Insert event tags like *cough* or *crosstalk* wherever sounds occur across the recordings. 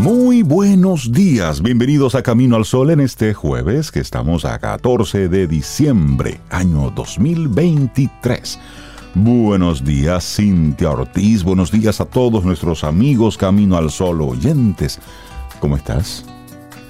Muy buenos días, bienvenidos a Camino al Sol en este jueves que estamos a 14 de diciembre, año 2023. Buenos días Cintia Ortiz, buenos días a todos nuestros amigos Camino al Sol oyentes. ¿Cómo estás?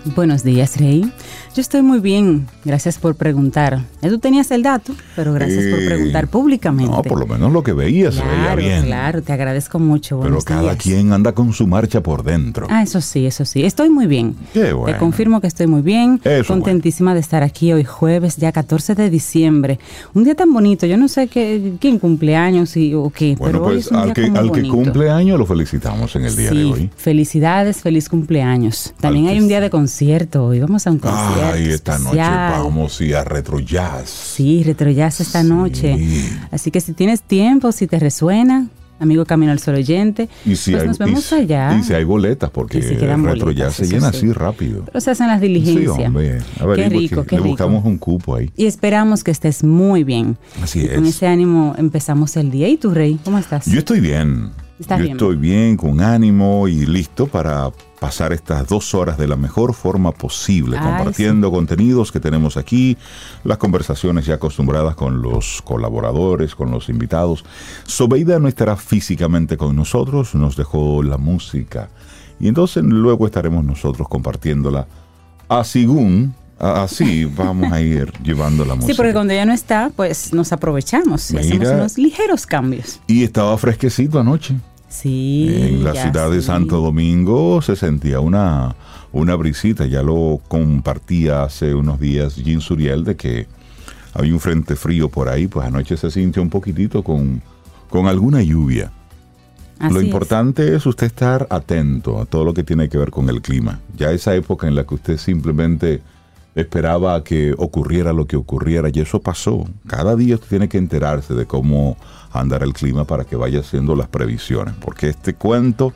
Buenos días, Rey. Yo estoy muy bien, gracias por preguntar. Tú tenías el dato, pero gracias por Eh, preguntar públicamente. No, por lo menos lo que veía se veía Claro, bien. Claro, te agradezco mucho. Pero cada días. quien anda con su marcha por dentro. Ah, eso sí, eso sí. Estoy muy bien. Qué bueno. Te confirmo que estoy muy bien. Eso Contentísima de estar aquí hoy jueves, ya 14 de diciembre. Un día tan bonito. Yo no sé qué, quién cumpleaños y, o qué, Bueno, pero hoy pues es un al día que, como al que bonito. cumple año lo felicitamos en el día sí, de hoy. felicidades, feliz cumpleaños. También Al hay un día de concierto hoy. Vamos a un concierto. Ay, esta noche especial. vamos a ir a Retro Jazz. Sí, retrojazz esta Sí. noche. Así que si tienes tiempo, si te resuena, amigo Camino al Sol oyente, Y si pues hay, nos y vemos si- allá. Y si hay boletas, porque Y si quedan Retro Jazz se llena sí. así rápido. Pero se hacen las Sí, diligencias. hombre. A ver, qué y rico, qué le rico. buscamos un cupo ahí. Y esperamos que estés muy bien. Así Y Con es. ese ánimo empezamos el día. ¿Y tú, Rey? ¿Cómo estás? Yo estoy bien. ¿Estás Yo bien? estoy bien, con ánimo y listo para pasar estas dos horas de la mejor forma posible, Ay, compartiendo contenidos que tenemos aquí, las conversaciones ya acostumbradas con los colaboradores, con los invitados. Sobeida no estará físicamente con nosotros, nos dejó la música y entonces luego estaremos nosotros compartiéndola. Así, así vamos a ir *laughs* llevando la música. Sí, porque cuando ella no está, pues nos aprovechamos y hacemos unos ligeros cambios. Y estaba fresquecito anoche. Sí. En la ciudad de. Santo Domingo se sentía una, una brisita, ya lo compartía hace unos días Jean Suriel de que había un frente frío por ahí, pues anoche se sintió un poquitito con, con alguna lluvia. Así lo es. importante es. usted estar atento a todo lo que tiene que ver con el clima. Ya esa época en la que usted simplemente esperaba que ocurriera lo que ocurriera y eso pasó. Cada día usted tiene que enterarse de cómo andar el clima para que vaya haciendo las previsiones, porque este cuento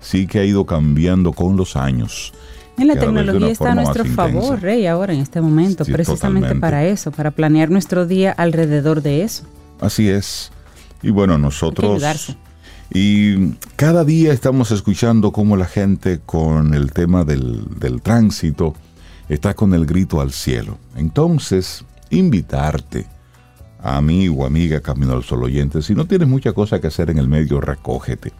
sí que ha ido cambiando con los años. Y la tecnología está a nuestro favor, intensa. Rey, ahora en este momento, Sí, precisamente totalmente. para eso, para planear nuestro día alrededor de eso. Así es. Y bueno, nosotros... Y cada día estamos escuchando cómo la gente con el tema del, del tránsito está con el grito al cielo. Entonces, invitarte, amigo, amiga, Camino al Sol oyente, si no tienes mucha cosa que hacer en el medio, recógete.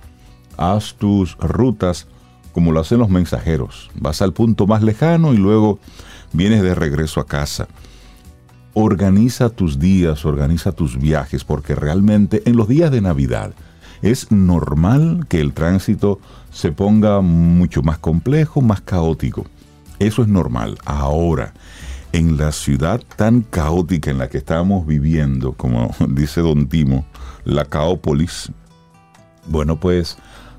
Haz tus rutas como lo hacen los mensajeros. Vas al punto más lejano y luego vienes de regreso a casa. Organiza tus días, organiza tus viajes, porque realmente en los días de Navidad es normal que el tránsito se ponga mucho más complejo, más caótico. Eso es normal. Ahora, en la ciudad tan caótica en la que estamos viviendo, como *laughs* dice Don Timo, la caópolis, bueno, pues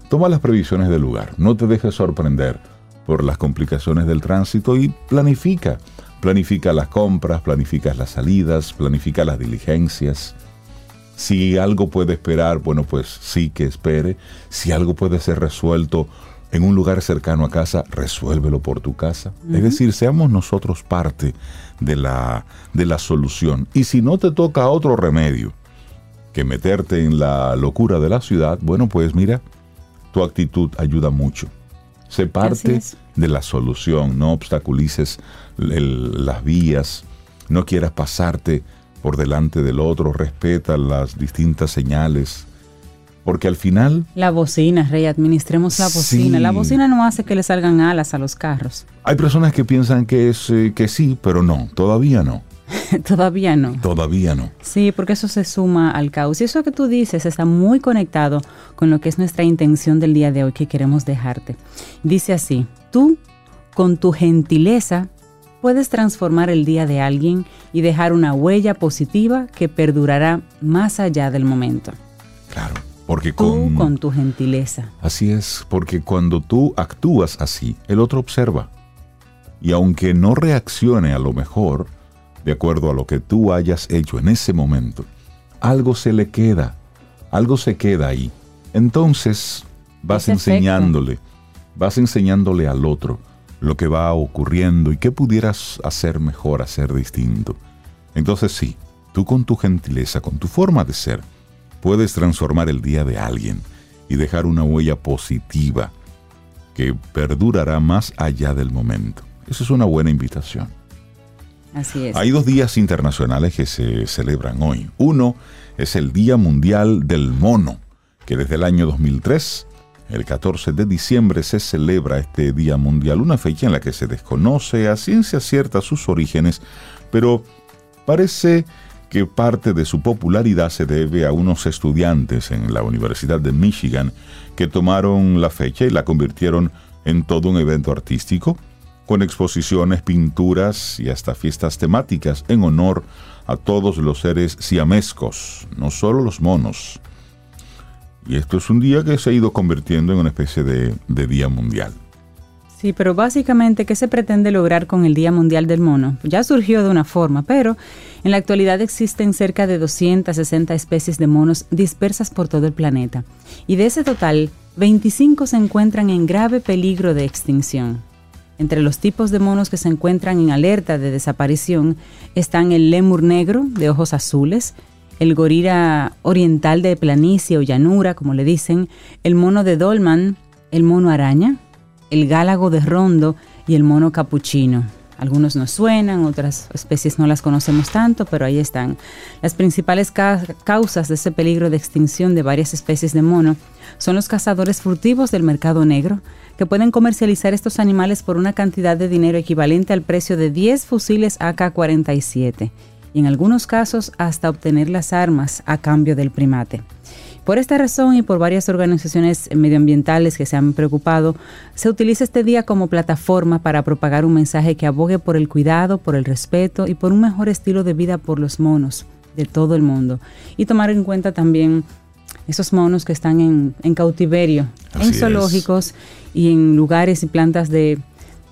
toma las previsiones del lugar. No te dejes sorprender por las complicaciones del tránsito y planifica. Planifica las compras, planifica las salidas, planifica las diligencias. Si algo puede esperar, bueno, pues sí que espere. Si algo puede ser resuelto en un lugar cercano a casa, resuélvelo por tu casa. Es decir, seamos nosotros parte de la, de la solución. Y si no te toca otro remedio que meterte en la locura de la ciudad, bueno, pues mira, tu actitud ayuda mucho. Sé parte de la solución, no obstaculices el- las vías, no quieras pasarte por delante del otro, respeta las distintas señales, porque al final La bocina, Rey, administremos la bocina. Sí. La bocina no hace que le salgan alas a los carros. hay personas que piensan que es eh, que sí, pero no, todavía no, *laughs* Todavía no. todavía no. Sí, porque eso se suma al caos. Y eso que tú dices está muy conectado con lo que es nuestra intención del día de hoy que queremos dejarte. Dice así, tú con tu gentileza puedes transformar el día de alguien y dejar una huella positiva que perdurará más allá del momento. Claro. Porque Tú con, tu gentileza. Así es, porque cuando tú actúas así, el otro observa. Y aunque no reaccione a lo mejor, de acuerdo a lo que tú hayas hecho en ese momento, algo se le queda, algo se queda ahí. Entonces vas efecto. enseñándole, vas enseñándole al otro lo que va ocurriendo y qué pudieras hacer mejor, hacer distinto. Entonces sí, tú con tu gentileza, con tu forma de ser, puedes transformar el día de alguien y dejar una huella positiva que perdurará más allá del momento. Esa es una buena invitación. Así es. Hay dos días internacionales que se celebran hoy. Uno es el Día Mundial del Mono, que desde el año 2003, el 14 de diciembre, se celebra este Día Mundial, una fecha en la que se desconoce a ciencia cierta sus orígenes, pero parece que parte de su popularidad se debe a unos estudiantes en la Universidad de Michigan que tomaron la fecha y la convirtieron en todo un evento artístico, con exposiciones, pinturas y hasta fiestas temáticas en honor a todos los seres siamescos, no solo los monos. Y esto es un día que se ha ido convirtiendo en una especie de, de día mundial. Sí, pero básicamente, ¿qué se pretende lograr con el Día Mundial del Mono? Ya surgió de una forma, pero en la actualidad existen cerca de 260 especies de monos dispersas por todo el planeta. Y de ese total, 25 se encuentran en grave peligro de extinción. Entre los tipos de monos que se encuentran en alerta de desaparición están el lémur negro de ojos azules, el gorila oriental de planicie o llanura, como le dicen, el mono de dolman, el mono araña, el gálago de rondo y el mono capuchino. Algunos nos suenan, otras especies no las conocemos tanto, pero ahí están. Las principales ca causas de ese peligro de extinción de varias especies de mono son los cazadores furtivos del mercado negro, que pueden comercializar estos animales por una cantidad de dinero equivalente al precio de 10 fusiles AK-47 y en algunos casos hasta obtener las armas a cambio del primate. Por esta razón y por varias organizaciones medioambientales que se han preocupado, se utiliza este día como plataforma para propagar un mensaje que abogue por el cuidado, por el respeto y por un mejor estilo de vida por los monos de todo el mundo. Y tomar en cuenta también esos monos que están en, en cautiverio, Así en es. zoológicos y en lugares y plantas de,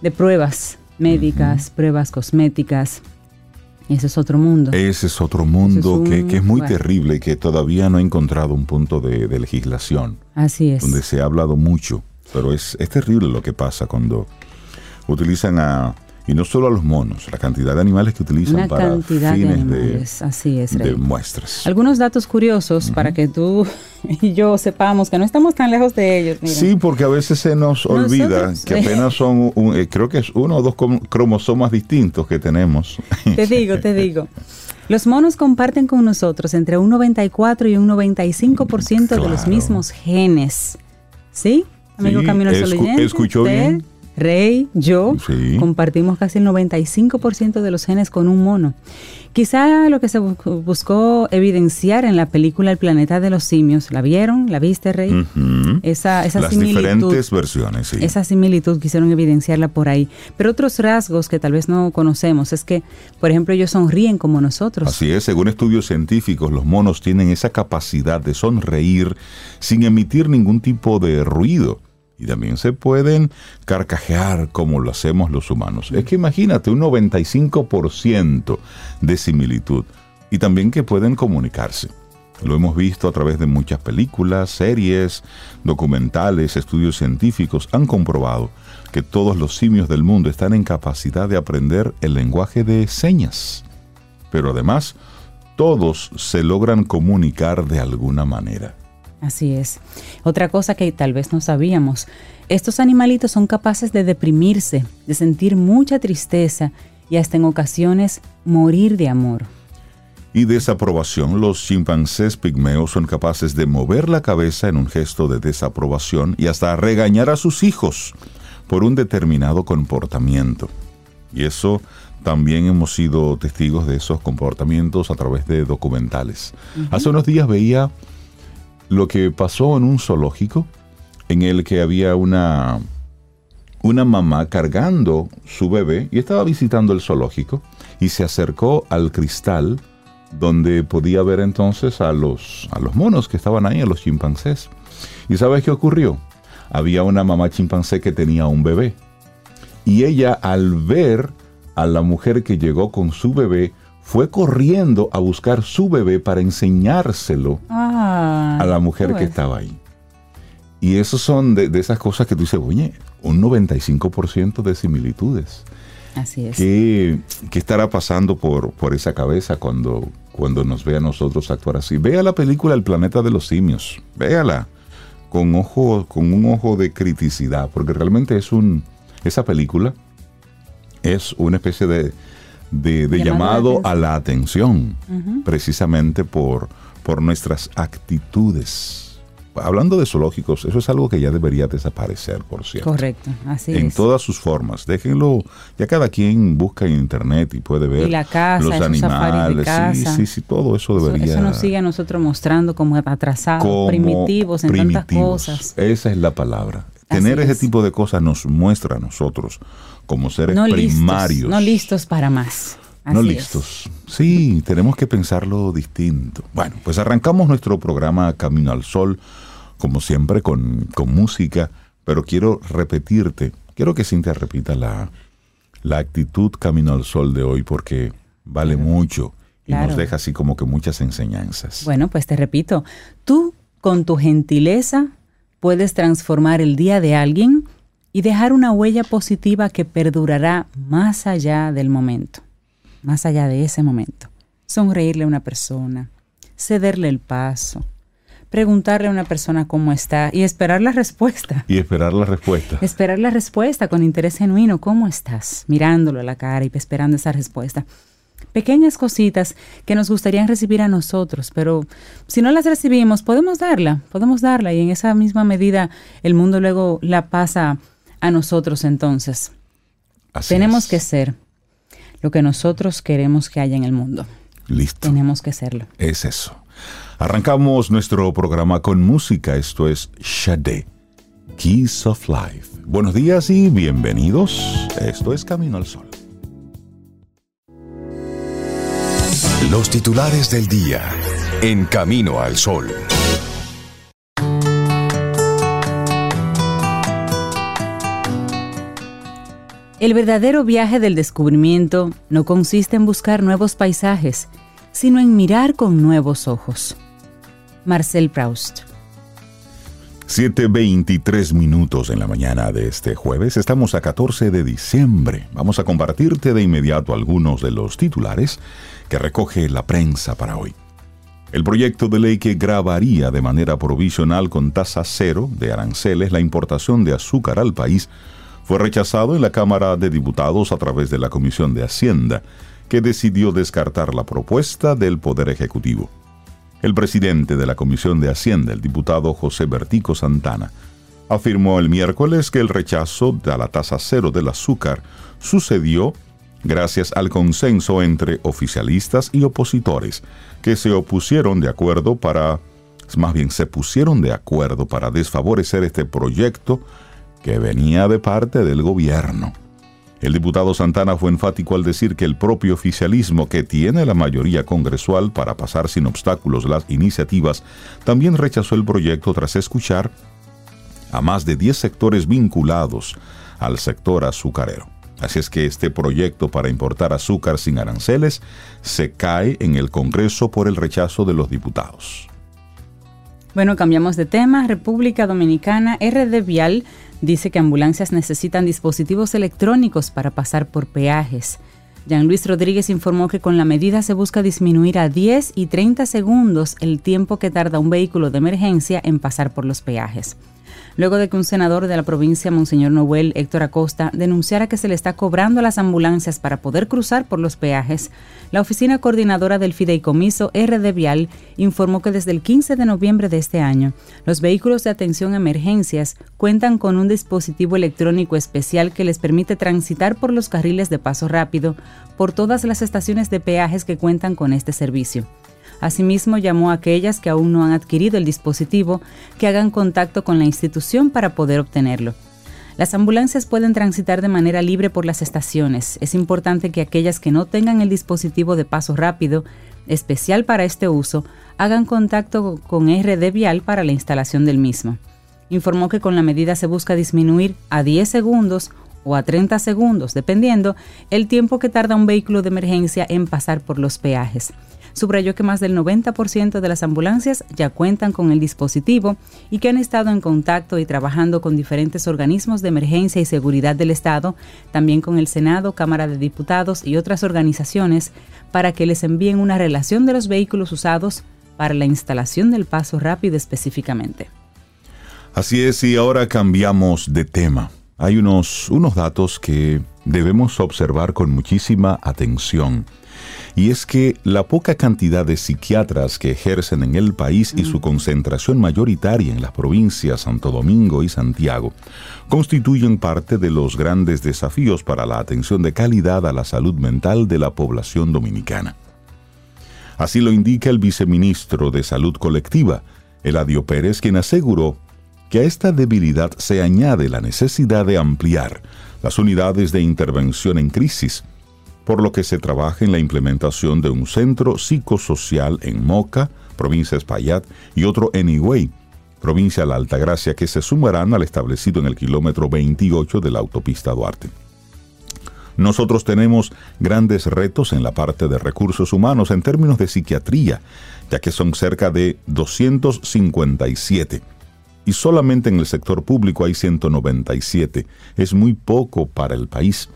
de pruebas médicas, pruebas cosméticas. Ese es otro mundo. Ese es otro mundo es que, un- que es muy bueno. terrible y que todavía no ha encontrado un punto de, de legislación, Así es. donde se ha hablado mucho, pero es, es terrible lo que pasa cuando utilizan a, y no solo a los monos, la cantidad de animales que utilizan Una para cantidad de fines animales. Así es, de muestras. Algunos datos curiosos para que tú *laughs* y yo sepamos que no estamos tan lejos de ellos. Sí, porque a veces se nos olvida Nosotros- que apenas son, un- eh, creo que es uno o dos cromosomas distintos que tenemos. *laughs* Te digo, te digo. Los monos comparten con nosotros entre un 94 y un 95% de los Claro. mismos genes. ¿Sí? Amigo Sí, Camino escu- oyente, escuchó bien. Rey, yo, Sí. compartimos casi el 95% de los genes con un mono. Quizá lo que se bu- buscó evidenciar en la película El planeta de los simios, ¿la vieron? ¿La viste, Rey? Ujú. Esa, esa Las similitud. diferentes versiones, sí. Esa similitud quisieron evidenciarla por ahí. Pero otros rasgos que tal vez no conocemos es que, por ejemplo, ellos sonríen como nosotros. Así es, según estudios científicos, los monos tienen esa capacidad de sonreír sin emitir ningún tipo de ruido. Y también se pueden carcajear como lo hacemos los humanos. Es que imagínate, un 95% de similitud. Y también que pueden comunicarse. Lo hemos visto a través de muchas películas, series, documentales, estudios científicos. Han comprobado que todos los simios del mundo están en capacidad de aprender el lenguaje de señas pero además todos se logran comunicar de alguna manera. Así es. Otra cosa que tal vez no sabíamos, estos animalitos son capaces de deprimirse, de sentir mucha tristeza y hasta en ocasiones morir de amor. Y desaprobación, los chimpancés pigmeos son capaces de mover la cabeza en un gesto de desaprobación y hasta regañar a sus hijos por un determinado comportamiento. Y eso también hemos sido testigos de esos comportamientos a través de documentales. Hace unos días veía lo que pasó en un zoológico en el que había una, una mamá cargando su bebé y estaba visitando el zoológico y se acercó al cristal donde podía ver entonces a los, a los monos que estaban ahí, a los chimpancés. ¿Y sabes qué ocurrió? Había una mamá chimpancé que tenía un bebé. Y ella al ver a la mujer que llegó con su bebé, fue corriendo a buscar su bebé para enseñárselo Ah, a la mujer que pues. estaba ahí. Y esos son de, de esas cosas que tú dices, oye, un 95% de similitudes. Así es. ¿Qué, qué estará pasando por, por esa cabeza cuando, cuando nos ve a nosotros actuar así? Vea la película El planeta de los simios. Véala con, ojo, con un ojo de criticidad, porque realmente es un. Esa película es una especie de, de- de Llamado llamado a la atención, precisamente por, por nuestras actitudes. Hablando de zoológicos, eso es algo que ya debería desaparecer, por cierto Correcto, así en es. todas sus formas. Déjenlo, ya cada quien busca en internet y puede ver Y la casa, los safaris de animales. Sí, casa. sí, sí, todo eso Eso- debería. Eso nos sigue a nosotros mostrando como atrasados, como primitivos en tantas cosas. Esa es la palabra. Así Tener ese es. tipo de cosas nos muestra a nosotros como seres No primarios. listos, no listos para más. no es. listos. Sí, tenemos que pensarlo distinto. Bueno, pues arrancamos nuestro programa Camino al Sol, como siempre, con, con música, pero quiero repetirte, quiero que Cintia repita la, la actitud Camino al Sol de hoy, porque vale mucho y Claro. nos deja así como que muchas enseñanzas. Bueno, pues te repito, tú con tu gentileza puedes transformar el día de alguien y dejar una huella positiva que perdurará más allá del momento, más allá de ese momento. Sonreírle a una persona, cederle el paso, preguntarle a una persona cómo está y esperar la respuesta. Y esperar la respuesta. Esperar la respuesta con interés genuino. ¿Cómo estás? Mirándolo a la cara y esperando esa respuesta. Pequeñas cositas que nos gustaría recibir a nosotros, pero si no las recibimos, podemos darla, podemos darla y en esa misma medida el mundo luego la pasa a nosotros entonces. Así Tenemos es. que ser lo que nosotros queremos que haya en el mundo. Listo. Tenemos que serlo. Es eso. Arrancamos nuestro programa con música. Esto es Shade, Keys of Life. Buenos días y bienvenidos. Esto es Camino al Sol. Los titulares del día en Camino al Sol. El verdadero viaje del descubrimiento no consiste en buscar nuevos paisajes, sino en mirar con nuevos ojos. Marcel Proust. 7.23 minutos en la mañana de este jueves. Estamos a 14 de diciembre. Vamos a compartirte de inmediato algunos de los titulares recoge la prensa para hoy. El proyecto de ley que grabaría de manera provisional con tasa cero de aranceles la importación de azúcar al país fue rechazado en la Cámara de Diputados a través de la Comisión de Hacienda, que decidió descartar la propuesta del Poder Ejecutivo. El presidente de la Comisión de Hacienda, el diputado José Bertico Santana, afirmó el miércoles que el rechazo de la tasa cero del azúcar sucedió gracias al consenso entre oficialistas y opositores, que se opusieron de acuerdo para, más bien se pusieron de acuerdo para desfavorecer este proyecto que venía de parte del gobierno. El diputado Santana fue enfático al decir que el propio oficialismo, que tiene la mayoría congresual para pasar sin obstáculos las iniciativas, también rechazó el proyecto tras escuchar a más de 10 sectores vinculados al sector azucarero. Así es que este proyecto para importar azúcar sin aranceles se cae en el Congreso por el rechazo de los diputados. Bueno, cambiamos de tema. República Dominicana, RD Vial dice que ambulancias necesitan dispositivos electrónicos para pasar por peajes. Jean Luis Rodríguez informó que con la medida se busca disminuir a 10 y 30 segundos el tiempo que tarda un vehículo de emergencia en pasar por los peajes. Luego de que un senador de la provincia, Monseñor Noel Héctor Acosta, denunciara que se le está cobrando a las ambulancias para poder cruzar por los peajes, la oficina coordinadora del fideicomiso RD Vial informó que desde el 15 de noviembre de este año, los vehículos de atención a emergencias cuentan con un dispositivo electrónico especial que les permite transitar por los carriles de paso rápido por todas las estaciones de peajes que cuentan con este servicio. Asimismo, llamó a aquellas que aún no han adquirido el dispositivo que hagan contacto con la institución para poder obtenerlo. Las ambulancias pueden transitar de manera libre por las estaciones. Es importante que aquellas que no tengan el dispositivo de paso rápido, especial para este uso, hagan contacto con RD Vial para la instalación del mismo. Informó que con la medida se busca disminuir a 10 segundos o a 30 segundos, dependiendo el tiempo que tarda un vehículo de emergencia en pasar por los peajes. Subrayó que más del 90% de las ambulancias ya cuentan con el dispositivo y que han estado en contacto y trabajando con diferentes organismos de emergencia y seguridad del Estado, también con el Senado, Cámara de Diputados y otras organizaciones, para que les envíen una relación de los vehículos usados para la instalación del paso rápido específicamente. Así es, y ahora cambiamos de tema. Hay unos, unos datos que debemos observar con muchísima atención. Y es que la poca cantidad de psiquiatras que ejercen en el país y su concentración mayoritaria en las provincias Santo Domingo y Santiago constituyen parte de los grandes desafíos para la atención de calidad a la salud mental de la población dominicana. Así lo indica el viceministro de Salud Colectiva, Eladio Pérez, quien aseguró que a esta debilidad se añade la necesidad de ampliar las unidades de intervención en crisis, por lo que se trabaja en la implementación de un centro psicosocial en Moca, provincia Espaillat, y otro en Higüey, provincia de la Altagracia, que se sumarán al establecido en el kilómetro 28 de la autopista Duarte. Nosotros tenemos grandes retos en la parte de recursos humanos en términos de psiquiatría, ya que son cerca de 257 y solamente en el sector público hay 197. Es muy poco para el país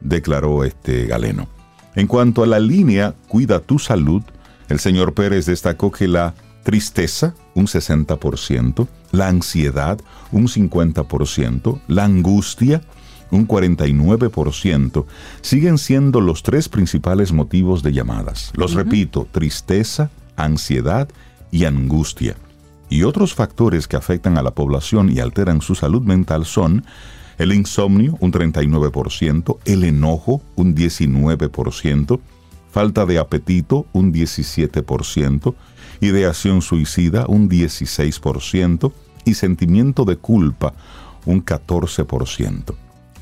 declaró este galeno. En cuanto a la línea Cuida tu salud, el señor Pérez destacó que la tristeza, un 60%, la ansiedad, un 50%, la angustia, un 49%, siguen siendo los tres principales motivos de llamadas. Los repito, tristeza, ansiedad y angustia. Y otros factores que afectan a la población y alteran su salud mental son el insomnio un 39%, el enojo un 19%, falta de apetito un 17%, ideación suicida un 16% y sentimiento de culpa un 14%.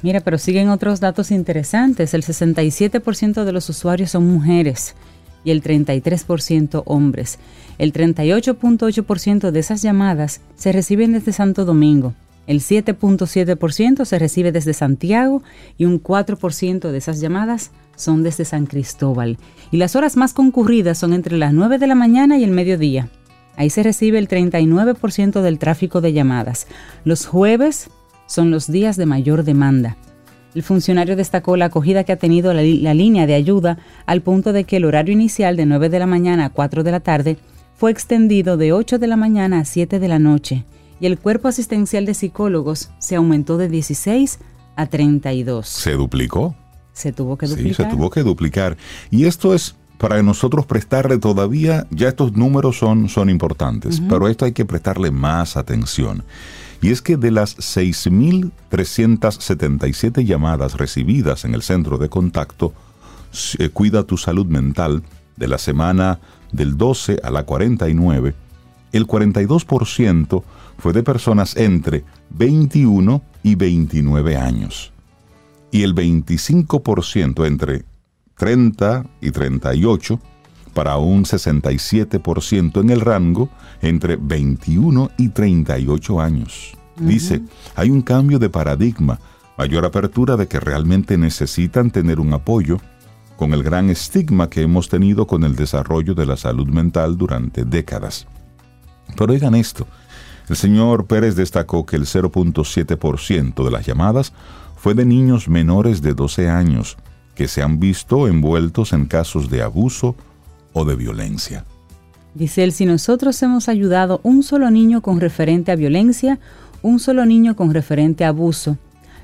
Mira, pero siguen otros datos interesantes. El 67% de los usuarios son mujeres y el 33% hombres. El 38.8% de esas llamadas se reciben desde Santo Domingo, el 7.7% se recibe desde Santiago y un 4% de esas llamadas son desde San Cristóbal. Y las horas más concurridas son entre las 9 de la mañana y el mediodía. Ahí se recibe el 39% del tráfico de llamadas. Los jueves son los días de mayor demanda. El funcionario destacó la acogida que ha tenido la, la, línea de ayuda al punto de que el horario inicial de 9 de la mañana a 4 de la tarde fue extendido de 8 de la mañana a 7 de la noche y el cuerpo asistencial de psicólogos se aumentó de 16 a 32. ¿Se duplicó? Se tuvo que duplicar. Sí, se tuvo que duplicar. Y esto es para nosotros prestarle todavía, ya estos números son, son importantes, pero esto hay que prestarle más atención. Y es que de las 6.377 llamadas recibidas en el centro de contacto, eh, Cuida tu salud mental, de la semana del 12 a la 49, el 42% fue de personas entre 21 y 29 años y el 25% entre 30 y 38 para un 67% en el rango entre 21 y 38 años. Dice, hay un cambio de paradigma, mayor apertura de que realmente necesitan tener un apoyo con el gran estigma que hemos tenido con el desarrollo de la salud mental durante décadas. Pero oigan esto, el señor Pérez destacó que el 0.7% de las llamadas fue de niños menores de 12 años que se han visto envueltos en casos de abuso o de violencia. Dice él, si nosotros hemos ayudado un solo niño con referente a violencia, un solo niño con referente a abuso,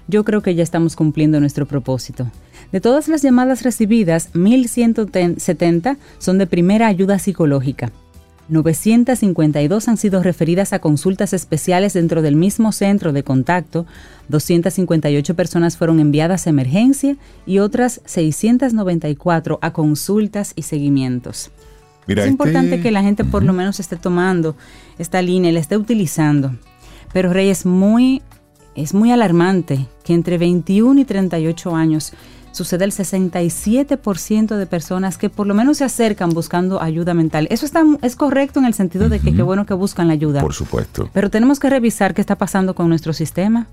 yo creo que ya estamos cumpliendo nuestro propósito. De todas las llamadas recibidas, 1.170 son de primera ayuda psicológica. 952 han sido referidas a consultas especiales dentro del mismo centro de contacto, 258 personas fueron enviadas a emergencia y otras 694 a consultas y seguimientos. es este importante que la gente por lo menos esté tomando esta línea y la esté utilizando. Pero Rey es muy es muy alarmante que entre 21 y 38 años sucede el 67% de personas que por lo menos se acercan buscando ayuda mental. Eso está, es correcto en el sentido de que qué bueno que buscan la ayuda. Por supuesto. Pero tenemos que revisar qué está pasando con nuestro sistema.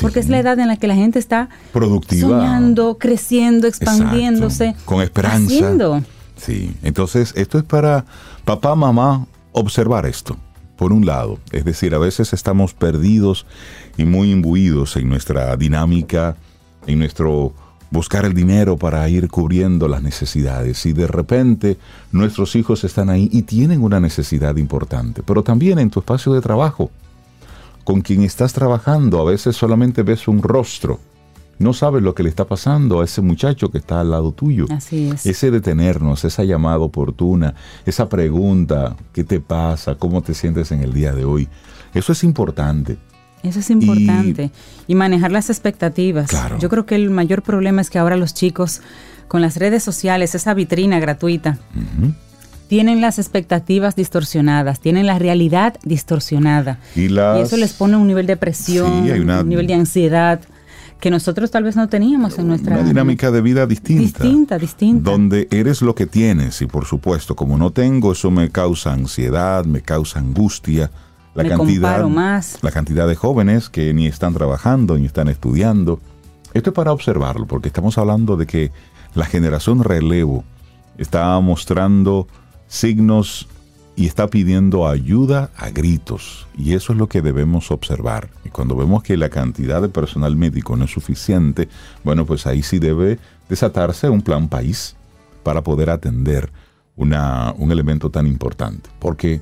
Porque es la edad en la que la gente está productiva, soñando, creciendo, expandiéndose, con esperanza. Sí, entonces esto es para papá, mamá observar esto. Por un lado, es decir, a veces estamos perdidos y muy imbuidos en nuestra dinámica en nuestro buscar el dinero para ir cubriendo las necesidades y de repente nuestros hijos están ahí y tienen una necesidad importante, pero también en tu espacio de trabajo, con quien estás trabajando, a veces solamente ves un rostro, no sabes lo que le está pasando a ese muchacho que está al lado tuyo. Así es. Ese detenernos, esa llamada oportuna, esa pregunta, ¿qué te pasa? ¿Cómo te sientes en el día de hoy? Eso es importante. Eso es importante. Y, manejar las expectativas. Yo creo que el mayor problema es que ahora los chicos, con las redes sociales, esa vitrina gratuita, tienen las expectativas distorsionadas, tienen la realidad distorsionada. Y, eso les pone un nivel de presión, un nivel de ansiedad que nosotros tal vez no teníamos en nuestra... Una dinámica de vida distinta. Distinta, distinta. Donde eres lo que tienes y por supuesto, como no tengo, eso me causa ansiedad, me causa angustia, la cantidad, más. La cantidad de jóvenes que ni están trabajando ni están estudiando. Esto es para observarlo, porque estamos hablando de que la generación relevo está mostrando signos y está pidiendo ayuda a gritos. Y eso es lo que debemos observar. Y cuando vemos que la cantidad de personal médico no es suficiente, bueno, pues ahí sí debe desatarse un plan país para poder atender una, un elemento tan importante. Porque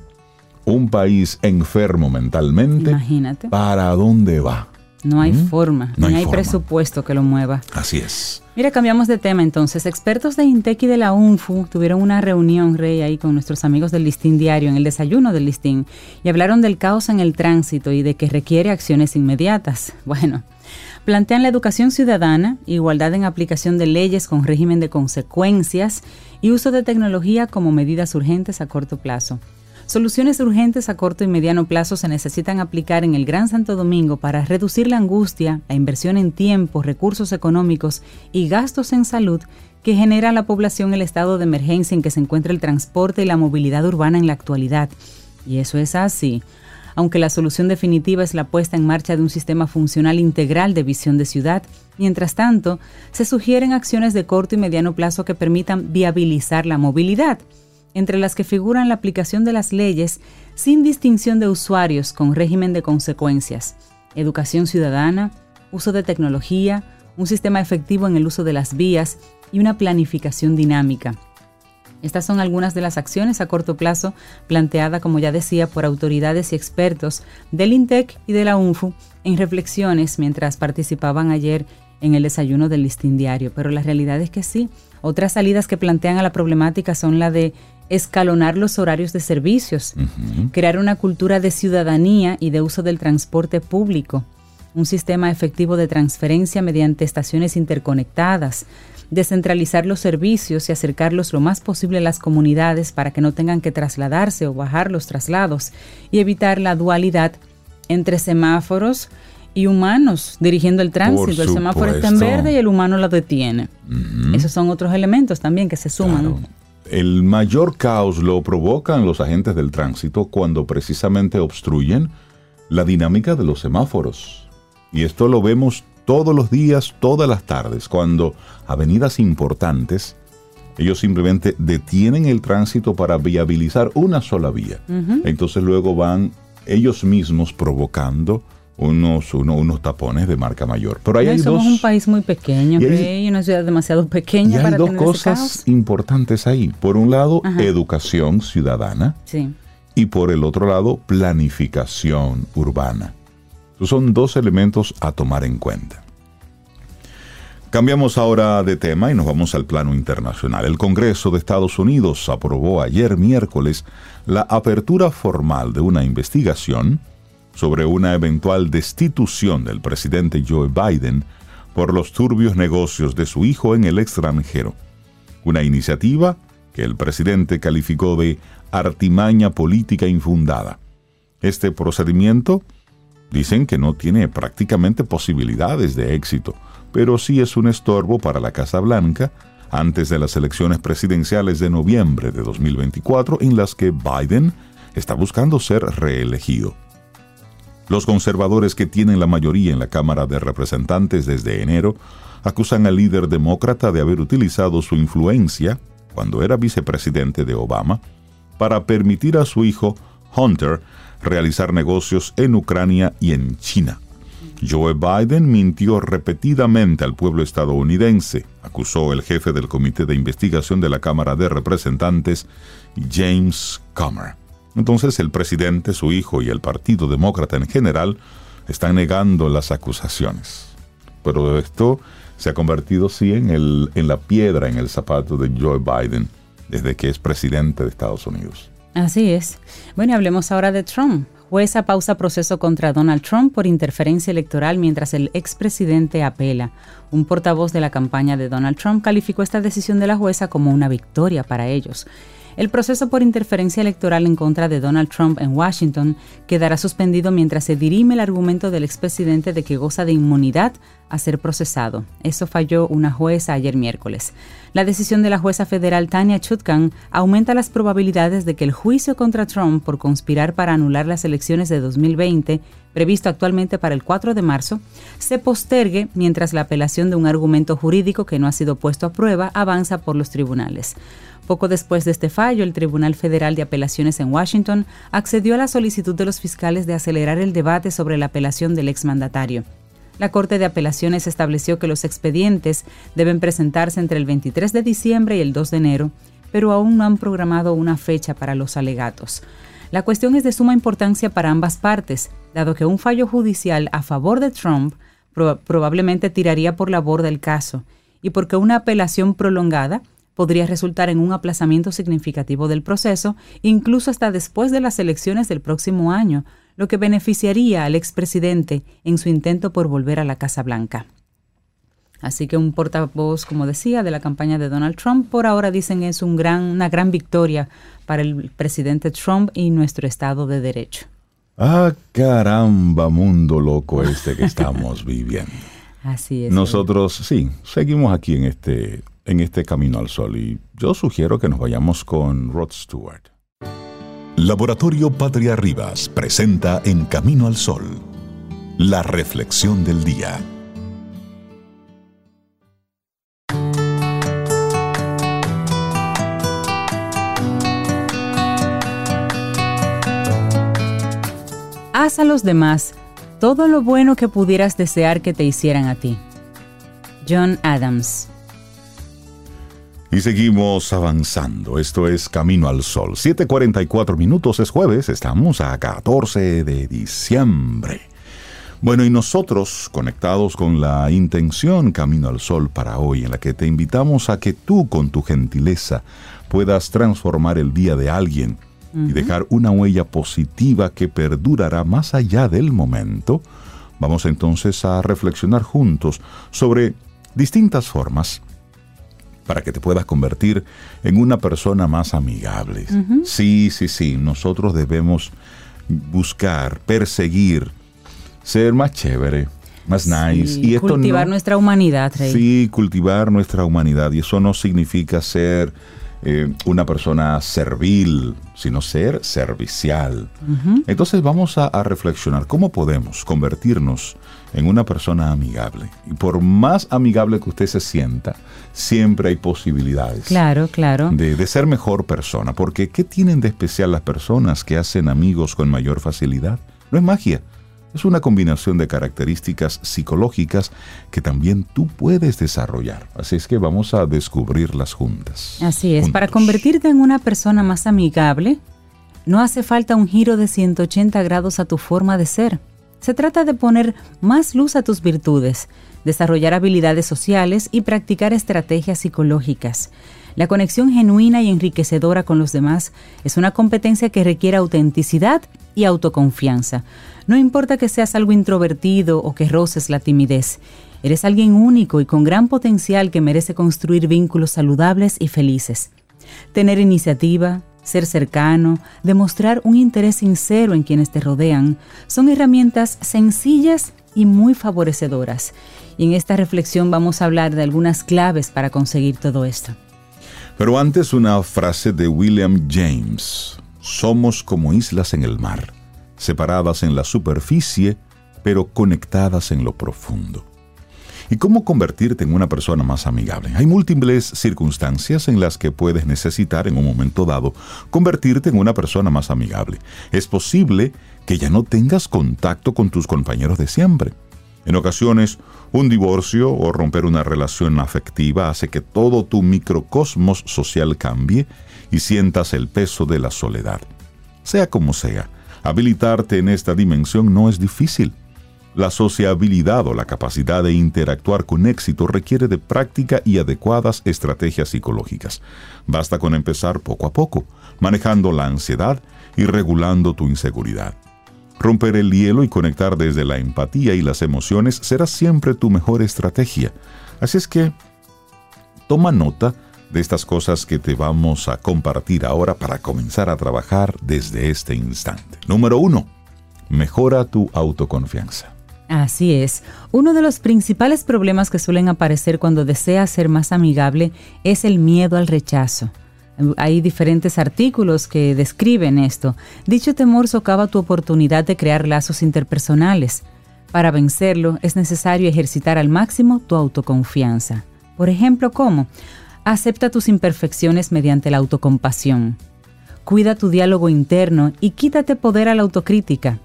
un país enfermo mentalmente, Imagínate. ¿para dónde va? No hay ¿Mm? forma, no hay, presupuesto que lo mueva. Así es. Mira, cambiamos de tema entonces. Expertos de INTEC y de la UNFU tuvieron una reunión, Rey, ahí con nuestros amigos del Listín Diario, en el desayuno del Listín, y hablaron del caos en el tránsito y de que requiere acciones inmediatas. *laughs* Bueno, plantean la educación ciudadana, igualdad en aplicación de leyes con régimen de consecuencias y uso de tecnología como medidas urgentes a corto plazo. Soluciones urgentes a corto y mediano plazo se necesitan aplicar en el Gran Santo Domingo para reducir la angustia, la inversión en tiempo, recursos económicos y gastos en salud que genera a la población el estado de emergencia en que se encuentra el transporte y la movilidad urbana en la actualidad. Y eso es así. Aunque la solución definitiva es la puesta en marcha de un sistema funcional integral de visión de ciudad, mientras tanto, se sugieren acciones de corto y mediano plazo que permitan viabilizar la movilidad entre las que figuran la aplicación de las leyes sin distinción de usuarios con régimen de consecuencias, educación ciudadana, uso de tecnología, un sistema efectivo en el uso de las vías y una planificación dinámica. Estas son algunas de las acciones a corto plazo planteadas, como ya decía, por autoridades y expertos del INTEC y de la UNFU en reflexiones mientras participaban ayer en el desayuno del listín diario. Pero la realidad es que sí. Otras salidas que plantean a la problemática son la de escalonar los horarios de servicios, crear una cultura de ciudadanía y de uso del transporte público, un sistema efectivo de transferencia mediante estaciones interconectadas, descentralizar los servicios y acercarlos lo más posible a las comunidades para que no tengan que trasladarse o bajar los traslados y evitar la dualidad entre semáforos y humanos dirigiendo el tránsito. el semáforo está en verde y el humano lo detiene. Esos son otros elementos también que se suman. El mayor caos lo provocan los agentes del tránsito cuando precisamente obstruyen la dinámica de los semáforos. Y esto lo vemos todos los días, todas las tardes, cuando avenidas importantes, ellos simplemente detienen el tránsito para viabilizar una sola vía. Entonces luego van ellos mismos provocando unos, unos tapones de marca mayor. Pero ahí hay somos un país muy pequeño, y hay, una ciudad demasiado pequeña. Y hay dos cosas importantes ahí. Por un lado, educación ciudadana. Sí. Y por el otro lado, planificación urbana. son dos elementos a tomar en cuenta. Cambiamos ahora de tema y nos vamos al plano internacional. El Congreso de Estados Unidos aprobó ayer miércoles la apertura formal de una investigación sobre una eventual destitución del presidente Joe Biden por los turbios negocios de su hijo en el extranjero. Una iniciativa que el presidente calificó de artimaña política infundada. Este procedimiento Dicen que no tiene prácticamente posibilidades de éxito, pero sí es un estorbo para la Casa Blanca antes de las elecciones presidenciales de noviembre de 2024 en las que Biden está buscando ser reelegido. Los conservadores que tienen la mayoría en la Cámara de Representantes desde enero acusan al líder demócrata de haber utilizado su influencia, cuando era vicepresidente de Obama, para permitir a su hijo, Hunter, realizar negocios en Ucrania y en China. Joe Biden mintió repetidamente al pueblo estadounidense, acusó el jefe del Comité de Investigación de la Cámara de Representantes, James Comer. Entonces el presidente, su hijo y el Partido Demócrata en general están negando las acusaciones. Pero esto se ha convertido, sí, en, el, en la piedra en el zapato de Joe Biden desde que es presidente de Estados Unidos. Así es. Bueno, hablemos ahora de Trump. Jueza pausa proceso contra Donald Trump por interferencia electoral mientras el expresidente apela. Un portavoz de la campaña de Donald Trump calificó esta decisión de la jueza como una victoria para ellos. El proceso por interferencia electoral en contra de Donald Trump en Washington quedará suspendido mientras se dirime el argumento del expresidente de que goza de inmunidad a ser procesado. Eso falló una jueza ayer miércoles. La decisión de la jueza federal Tania Chutkan aumenta las probabilidades de que el juicio contra Trump por conspirar para anular las elecciones de 2020, previsto actualmente para el 4 de marzo, se postergue mientras la apelación de un argumento jurídico que no ha sido puesto a prueba avanza por los tribunales. Poco después de este fallo, el Tribunal Federal de Apelaciones en Washington accedió a la solicitud de los fiscales de acelerar el debate sobre la apelación del exmandatario. La Corte de Apelaciones estableció que los expedientes deben presentarse entre el 23 de diciembre y el 2 de enero, pero aún no han programado una fecha para los alegatos. La cuestión es de suma importancia para ambas partes, dado que un fallo judicial a favor de Trump probablemente tiraría por la borda el caso, y porque una apelación prolongada podría resultar en un aplazamiento significativo del proceso, incluso hasta después de las elecciones del próximo año, lo que beneficiaría al expresidente en su intento por volver a la Casa Blanca. Así que un portavoz, como decía, de la campaña de Donald Trump, por ahora dicen es un gran, una gran victoria para el presidente Trump y nuestro Estado de Derecho. Ah, caramba, mundo loco este que estamos *laughs* viviendo. Así es. Nosotros, sí, seguimos aquí en este en este camino al sol y yo sugiero que nos vayamos con Rod Stewart. Laboratorio Patria Rivas presenta En Camino al Sol, la reflexión del día. Haz a los demás todo lo bueno que pudieras desear que te hicieran a ti. John Adams y seguimos avanzando. Esto es Camino al Sol. 7:44 minutos es jueves. Estamos a 14 de diciembre. Bueno, y nosotros conectados con la intención Camino al Sol para hoy, en la que te invitamos a que tú con tu gentileza puedas transformar el día de alguien y dejar una huella positiva que perdurará más allá del momento, vamos entonces a reflexionar juntos sobre distintas formas para que te puedas convertir en una persona más amigable. Sí, sí, sí, nosotros debemos buscar, perseguir, ser más chévere, más nice. Y esto cultivar nuestra humanidad, Rey. Sí, cultivar nuestra humanidad. Y eso no significa ser eh, una persona servil, sino ser servicial. Entonces vamos a, a reflexionar cómo podemos convertirnos en una persona amigable. Y por más amigable que usted se sienta, siempre hay posibilidades. Claro, claro. De, de, ser mejor persona. Porque ¿qué tienen de especial las personas que hacen amigos con mayor facilidad? No es magia. Es una combinación de características psicológicas que también tú puedes desarrollar. Así es que vamos a descubrirlas juntas. Así es. Para convertirte en una persona más amigable, no hace falta un giro de 180 grados a tu forma de ser se trata de poner más luz a tus virtudes, desarrollar habilidades sociales y practicar estrategias psicológicas. La conexión genuina y enriquecedora con los demás es una competencia que requiere autenticidad y autoconfianza. No importa que seas algo introvertido o que roces la timidez, eres alguien único y con gran potencial que merece construir vínculos saludables y felices. Tener iniciativa, ser cercano, demostrar un interés sincero en quienes te rodean, son herramientas sencillas y muy favorecedoras. Y en esta reflexión vamos a hablar de algunas claves para conseguir todo esto. Pero antes una frase de William James. Somos como islas en el mar, separadas en la superficie, pero conectadas en lo profundo. ¿Y cómo convertirte en una persona más amigable? Hay múltiples circunstancias en las que puedes necesitar en un momento dado convertirte en una persona más amigable. Es posible que ya no tengas contacto con tus compañeros de siempre. En ocasiones, un divorcio o romper una relación afectiva hace que todo tu microcosmos social cambie y sientas el peso de la soledad. Sea como sea, habilitarte en esta dimensión no es difícil. La sociabilidad o la capacidad de interactuar con éxito requiere de práctica y adecuadas estrategias psicológicas. Basta con empezar poco a poco, manejando la ansiedad y regulando tu inseguridad. Romper el hielo y conectar desde la empatía y las emociones será siempre tu mejor estrategia. Así es que toma nota de estas cosas que te vamos a compartir ahora para comenzar a trabajar desde este instante. Número uno, mejora tu autoconfianza. Así es. Uno de los principales problemas que suelen aparecer cuando deseas ser más amigable es el miedo al rechazo. Hay diferentes artículos que describen esto. Dicho temor socava tu oportunidad de crear lazos interpersonales. Para vencerlo es necesario ejercitar al máximo tu autoconfianza. Por ejemplo, ¿cómo? Acepta tus imperfecciones mediante la autocompasión. Cuida tu diálogo interno y quítate poder a la autocrítica.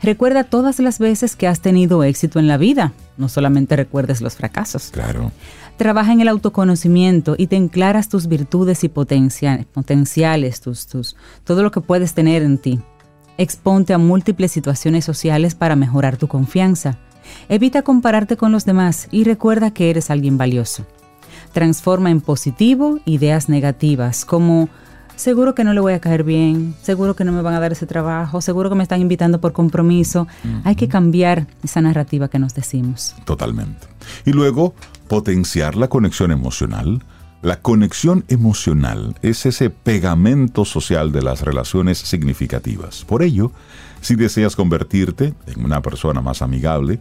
Recuerda todas las veces que has tenido éxito en la vida, no solamente recuerdes los fracasos. Claro. Trabaja en el autoconocimiento y te enclaras tus virtudes y potenciales, tus, tus, todo lo que puedes tener en ti. Exponte a múltiples situaciones sociales para mejorar tu confianza. Evita compararte con los demás y recuerda que eres alguien valioso. Transforma en positivo ideas negativas como seguro que no le voy a caer bien, seguro que no me van a dar ese trabajo, seguro que me están invitando por compromiso. Hay que cambiar esa narrativa que nos decimos. Totalmente. Y luego, potenciar la conexión emocional. La conexión emocional es ese pegamento social de las relaciones significativas. Por ello, si deseas convertirte en una persona más amigable,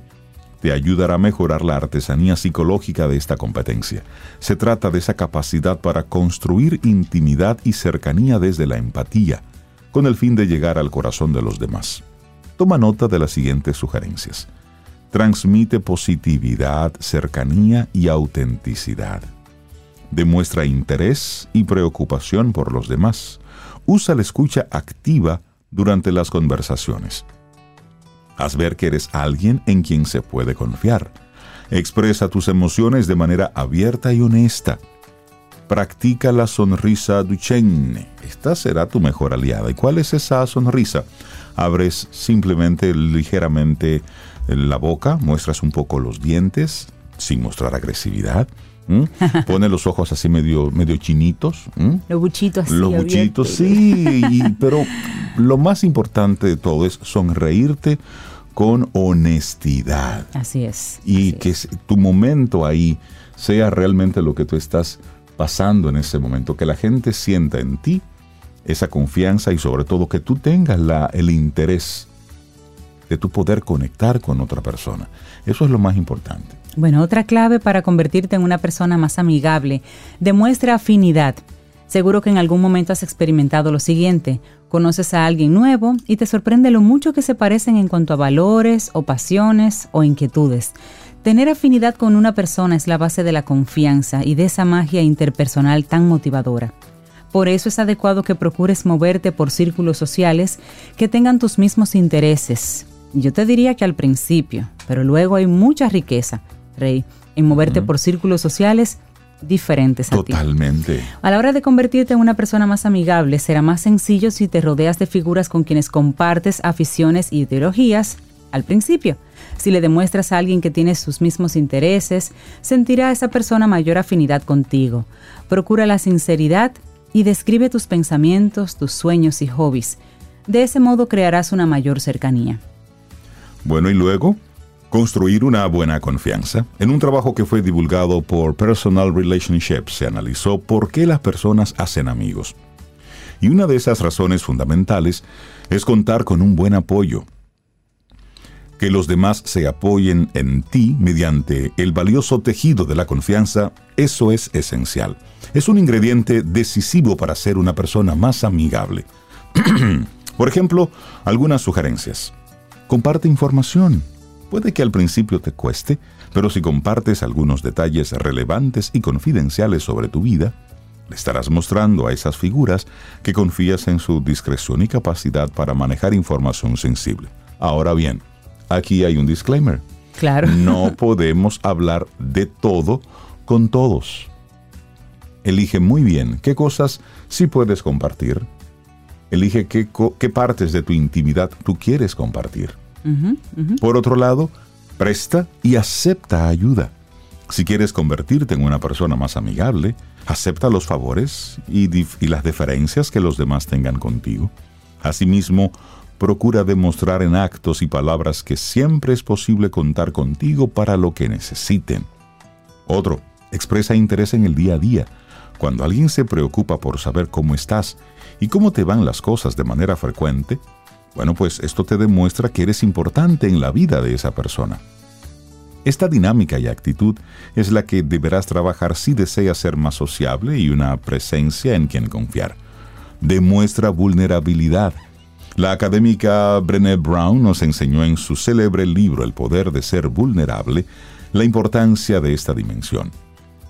te ayudará a mejorar la artesanía psicológica de esta competencia. Se trata de esa capacidad para construir intimidad y cercanía desde la empatía, con el fin de llegar al corazón de los demás. Toma nota de las siguientes sugerencias. Transmite positividad, cercanía y autenticidad. Demuestra interés y preocupación por los demás. Usa la escucha activa durante las conversaciones Haz ver que eres alguien en quien se puede confiar. Expresa tus emociones de manera abierta y honesta. Practica la sonrisa Duchenne. Esta será tu mejor aliada. ¿Y cuál es esa sonrisa? Abres simplemente ligeramente la boca, muestras un poco los dientes, sin mostrar agresividad. *laughs* Pone los ojos así medio, medio chinitos. Los buchitos Los buchitos, sí. pero lo más importante de todo es sonreírte con honestidad. Así es. Y que tu momento ahí sea realmente lo que tú estás pasando en ese momento, que la gente sienta en ti esa confianza y sobre todo que tú tengas la, el interés de tu poder conectar con otra persona. Eso es lo más importante. Bueno, otra clave para convertirte en una persona más amigable, demuestra afinidad. Seguro que en algún momento has experimentado lo siguiente, conoces a alguien nuevo y te sorprende lo mucho que se parecen en cuanto a valores o pasiones o inquietudes. Tener afinidad con una persona es la base de la confianza y de esa magia interpersonal tan motivadora. Por eso es adecuado que procures moverte por círculos sociales que tengan tus mismos intereses. Yo te diría que al principio, pero luego hay mucha riqueza, Rey, en moverte por círculos sociales diferentes a Totalmente. A la hora de convertirte en una persona más amigable, será más sencillo si te rodeas de figuras con quienes compartes aficiones y ideologías al principio. Si le demuestras a alguien que tiene sus mismos intereses, sentirá a esa persona mayor afinidad contigo. Procura la sinceridad y describe tus pensamientos, tus sueños y hobbies. De ese modo crearás una mayor cercanía. Bueno, y luego, Construir una buena confianza. En un trabajo que fue divulgado por Personal Relationships se analizó por qué las personas hacen amigos. Y una de esas razones fundamentales es contar con un buen apoyo. Que los demás se apoyen en ti mediante el valioso tejido de la confianza, eso es esencial. Es un ingrediente decisivo para ser una persona más amigable. *clears throat* Por ejemplo, algunas sugerencias. Comparte información. Puede que al principio te cueste, pero si compartes algunos detalles relevantes y confidenciales sobre tu vida, le estarás mostrando a esas figuras que confías en su discreción y capacidad para manejar información sensible. Ahora bien, aquí hay un disclaimer. Claro. *laughs* No podemos hablar de todo con todos. Elige muy bien qué cosas sí puedes compartir. Elige qué, qué partes de tu intimidad tú quieres compartir. Por otro lado, presta y acepta ayuda. Si quieres convertirte en una persona más amigable, acepta los favores y, las deferencias que los demás tengan contigo. Asimismo, procura demostrar en actos y palabras que siempre es posible contar contigo para lo que necesiten. Otro, expresa interés en el día a día. Cuando alguien se preocupa por saber cómo estás y cómo te van las cosas de manera frecuente, bueno, pues esto te demuestra que eres importante en la vida de esa persona. Esta dinámica y actitud es la que deberás trabajar si deseas ser más sociable y una presencia en quien confiar. Demuestra vulnerabilidad. La académica Brené Brown nos enseñó en su célebre libro El poder de ser vulnerable la importancia de esta dimensión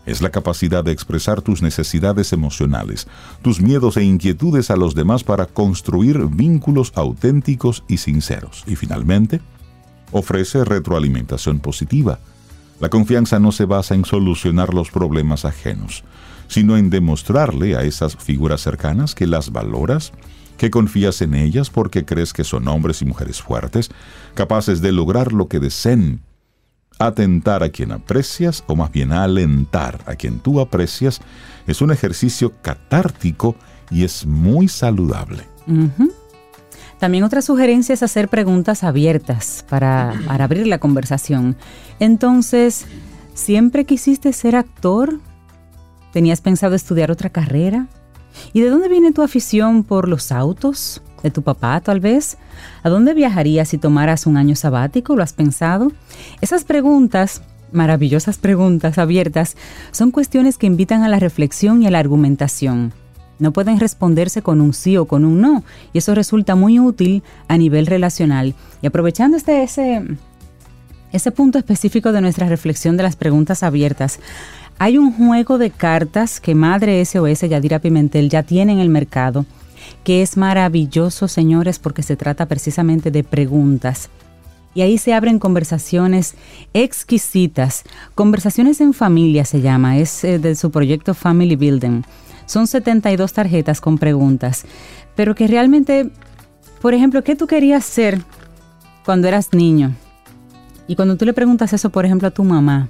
es la capacidad de expresar tus necesidades emocionales, tus miedos e inquietudes a los demás para construir vínculos auténticos y sinceros. Y finalmente, ofrece retroalimentación positiva. La confianza no se basa en solucionar los problemas ajenos, sino en demostrarle a esas figuras cercanas que las valoras, que confías en ellas porque crees que son hombres y mujeres fuertes, capaces de lograr lo que deseen Atentar a quien aprecias, o más bien alentar a quien tú aprecias, es un ejercicio catártico y es muy saludable. También otra sugerencia es hacer preguntas abiertas para, para abrir la conversación. Entonces, ¿siempre quisiste ser actor? ¿Tenías pensado estudiar otra carrera? ¿Y de dónde viene tu afición por los autos? ¿De tu papá tal vez? ¿A dónde viajarías si tomaras un año sabático? ¿Lo has pensado? Esas preguntas, maravillosas preguntas abiertas, son cuestiones que invitan a la reflexión y a la argumentación. No pueden responderse con un sí o con un no, y eso resulta muy útil a nivel relacional. Y aprovechando este, ese, ese punto específico de nuestra reflexión de las preguntas abiertas, hay un juego de cartas que Madre SOS Yadira Pimentel ya tiene en el mercado que es maravilloso, señores, porque se trata precisamente de preguntas. Y ahí se abren conversaciones exquisitas. Conversaciones en familia se llama, es eh, de su proyecto Family Building. Son 72 tarjetas con preguntas, pero que realmente, por ejemplo, ¿qué tú querías ser cuando eras niño? Y cuando tú le preguntas eso, por ejemplo, a tu mamá,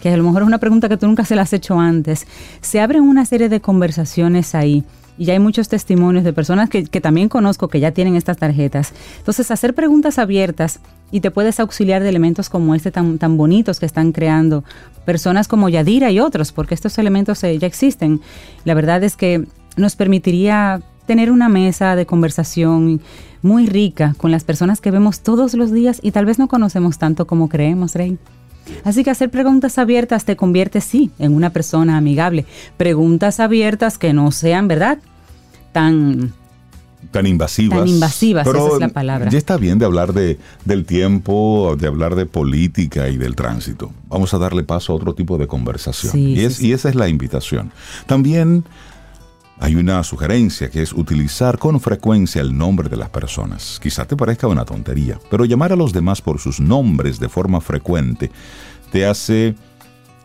que a lo mejor es una pregunta que tú nunca se la has hecho antes, se abren una serie de conversaciones ahí y ya hay muchos testimonios de personas que, también conozco que ya tienen estas tarjetas. Entonces, hacer preguntas abiertas y te puedes auxiliar de elementos como este tan, tan bonitos que están creando personas como Yadira y otros, porque estos elementos eh, ya existen. La verdad es que nos permitiría tener una mesa de conversación muy rica con las personas que vemos todos los días y tal vez no conocemos tanto como creemos, Rey. Así que hacer preguntas abiertas te convierte, sí, en una persona amigable. Preguntas abiertas que no sean, ¿verdad? Tan tan invasivas. Tan invasivas, esa es la palabra. Ya está bien de hablar de, del tiempo, de hablar de política y del tránsito. Vamos a darle paso a otro tipo de conversación. y, es, y esa es la invitación. También hay una sugerencia que es utilizar con frecuencia el nombre de las personas. Quizá te parezca una tontería, pero llamar a los demás por sus nombres de forma frecuente te hace,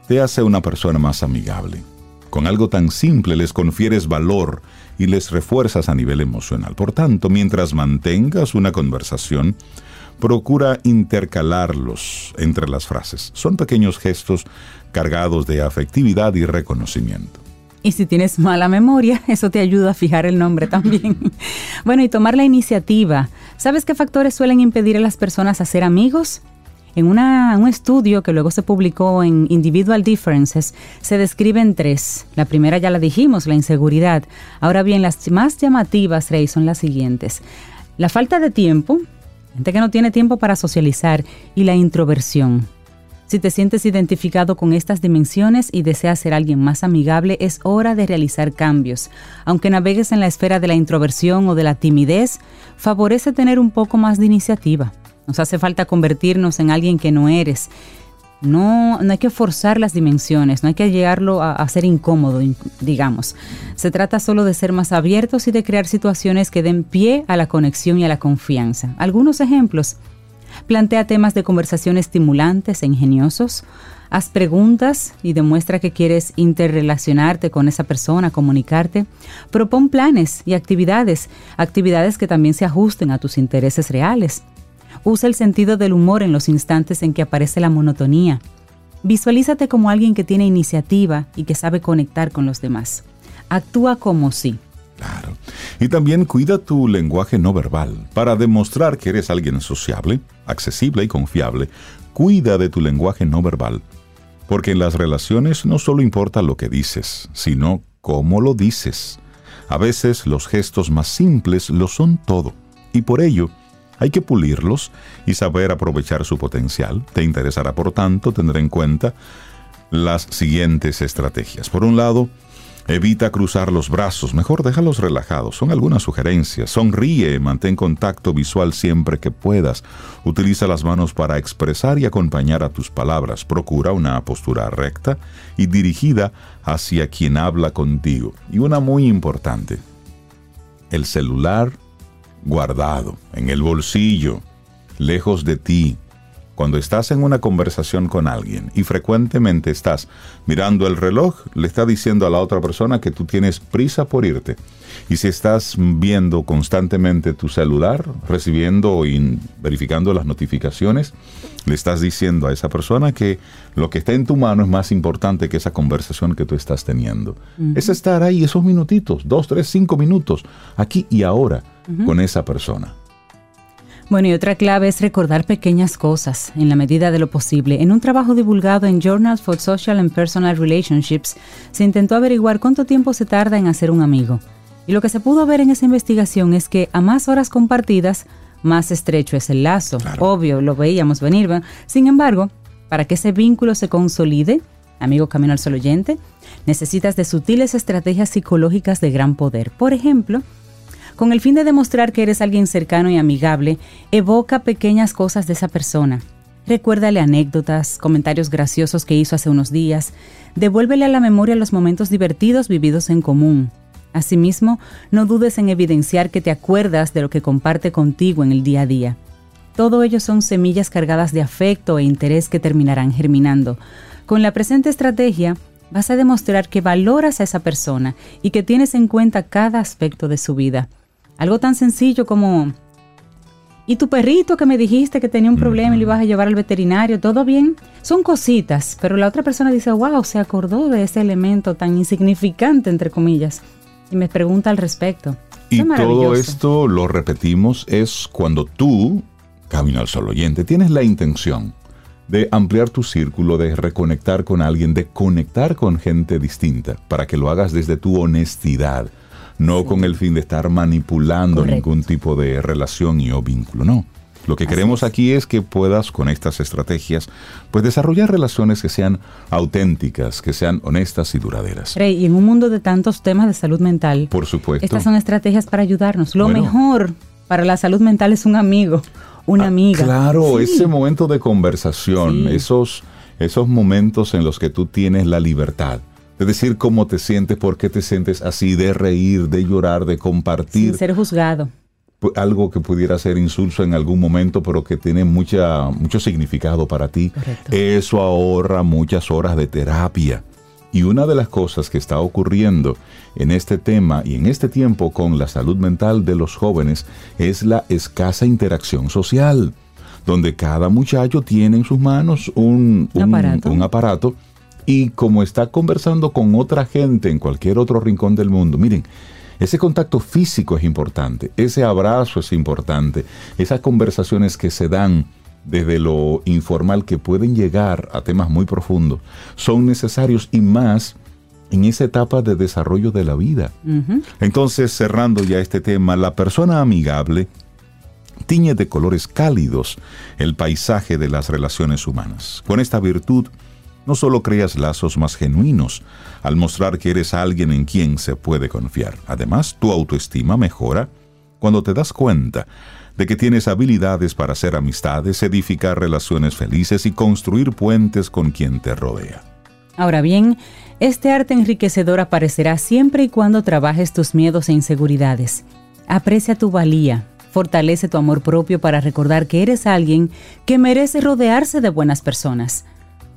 te hace una persona más amigable. Con algo tan simple les confieres valor y les refuerzas a nivel emocional. Por tanto, mientras mantengas una conversación, procura intercalarlos entre las frases. Son pequeños gestos cargados de afectividad y reconocimiento. Y si tienes mala memoria, *laughs* eso te ayuda a fijar el nombre también. *laughs* bueno, y tomar la iniciativa. ¿Sabes qué factores suelen impedir a las personas a ser amigos? En un estudio que luego se publicó en Individual Differences, se describen tres. La primera ya la dijimos, la inseguridad. Ahora bien, las más llamativas, son las siguientes. La falta de tiempo, gente que no tiene tiempo para socializar, y la introversión. Si te sientes identificado con estas dimensiones y deseas ser alguien más amigable, es hora de realizar cambios. Aunque navegues en la esfera de la introversión o de la timidez, favorece tener un poco más de iniciativa. Nos hace falta convertirnos en alguien que no eres. No, no hay que forzar las dimensiones, no hay que llegarlo a, a, ser incómodo, digamos. Se trata solo de ser más abiertos y de crear situaciones que den pie a la conexión y a la confianza. Algunos ejemplos. Plantea temas de conversación estimulantes e ingeniosos. Haz preguntas y demuestra que quieres interrelacionarte con esa persona, comunicarte. Propon planes y actividades, actividades que también se ajusten a tus intereses reales. Usa el sentido del humor en los instantes en que aparece la monotonía. Visualízate como alguien que tiene iniciativa y que sabe conectar con los demás. Actúa como si. Claro. Y también cuida tu lenguaje no verbal. Para demostrar que eres alguien sociable, accesible y confiable, cuida de tu lenguaje no verbal. Porque en las relaciones no solo importa lo que dices, sino cómo lo dices. A veces los gestos más simples lo son todo. Y por ello, hay que pulirlos y saber aprovechar su potencial. Te interesará, por tanto, tener en cuenta las siguientes estrategias. Por un lado, Evita cruzar los brazos, mejor déjalos relajados. Son algunas sugerencias. Sonríe, mantén contacto visual siempre que puedas. Utiliza las manos para expresar y acompañar a tus palabras. Procura una postura recta y dirigida hacia quien habla contigo. Y una muy importante, el celular guardado, en el bolsillo, lejos de ti, cuando estás en una conversación con alguien y frecuentemente estás mirando el reloj, le está diciendo a la otra persona que tú tienes prisa por irte. Y si estás viendo constantemente tu celular, recibiendo y verificando las notificaciones, le estás diciendo a esa persona que lo que está en tu mano es más importante que esa conversación que tú estás teniendo. Es estar ahí esos minutitos, dos, tres, cinco minutos, aquí y ahora, con esa persona. Bueno, y otra clave es recordar pequeñas cosas en la medida de lo posible. En un trabajo divulgado en Journals for Social and Personal Relationships, se intentó averiguar cuánto tiempo se tarda en hacer un amigo. Y lo que se pudo ver en esa investigación es que a más horas compartidas, más estrecho es el lazo. Obvio, lo veíamos venir. Sin embargo, para que ese vínculo se consolide, amigo Camino al Sol oyente, necesitas de sutiles estrategias psicológicas de gran poder. Por ejemplo, con el fin de demostrar que eres alguien cercano y amigable, evoca pequeñas cosas de esa persona. Recuérdale anécdotas, comentarios graciosos que hizo hace unos días. Devuélvele a la memoria los momentos divertidos vividos en común. Asimismo, no dudes en evidenciar que te acuerdas de lo que comparte contigo en el día a día. Todo ello son semillas cargadas de afecto e interés que terminarán germinando. Con la presente estrategia, vas a demostrar que valoras a esa persona y que tienes en cuenta cada aspecto de su vida. Algo tan sencillo como, ¿y tu perrito que me dijiste que tenía un problema y lo ibas a llevar al veterinario? ¿Todo bien? Son cositas, pero la otra persona dice, wow, se acordó de ese elemento tan insignificante, entre comillas, y me pregunta al respecto. Y todo esto, lo repetimos, es cuando tú, Camino al Sol oyente, tienes la intención de ampliar tu círculo, de reconectar con alguien, de conectar con gente distinta, para que lo hagas desde tu honestidad no con el fin de estar manipulando ningún tipo de relación y o vínculo, no. Lo que queremos aquí es que puedas con estas estrategias pues desarrollar relaciones que sean auténticas, que sean honestas y duraderas. Rey, y en un mundo de tantos temas de salud mental, por supuesto. Estas son estrategias para ayudarnos. Lo mejor para la salud mental es un amigo, una ah, amiga. Claro, ese momento de conversación, esos esos momentos en los que tú tienes la libertad de decir cómo te sientes, por qué te sientes así, de reír, de llorar, de compartir. Sin ser juzgado. Algo que pudiera ser insulso en algún momento, pero que tiene mucha, mucho significado para ti. Eso ahorra muchas horas de terapia. Y una de las cosas que está ocurriendo en este tema y en este tiempo con la salud mental de los jóvenes es la escasa interacción social, donde cada muchacho tiene en sus manos un, un aparato y como está conversando con otra gente en cualquier otro rincón del mundo, miren, ese contacto físico es importante, ese abrazo es importante, esas conversaciones que se dan desde lo informal que pueden llegar a temas muy profundos, son necesarios y más en esa etapa de desarrollo de la vida. Entonces, cerrando ya este tema, la persona amigable tiñe de colores cálidos el paisaje de las relaciones humanas. Con esta virtud, no solo creas lazos más genuinos al mostrar que eres alguien en quien se puede confiar, además tu autoestima mejora cuando te das cuenta de que tienes habilidades para hacer amistades, edificar relaciones felices y construir puentes con quien te rodea. Ahora bien, este arte enriquecedor aparecerá siempre y cuando trabajes tus miedos e inseguridades. Aprecia tu valía, fortalece tu amor propio para recordar que eres alguien que merece rodearse de buenas personas.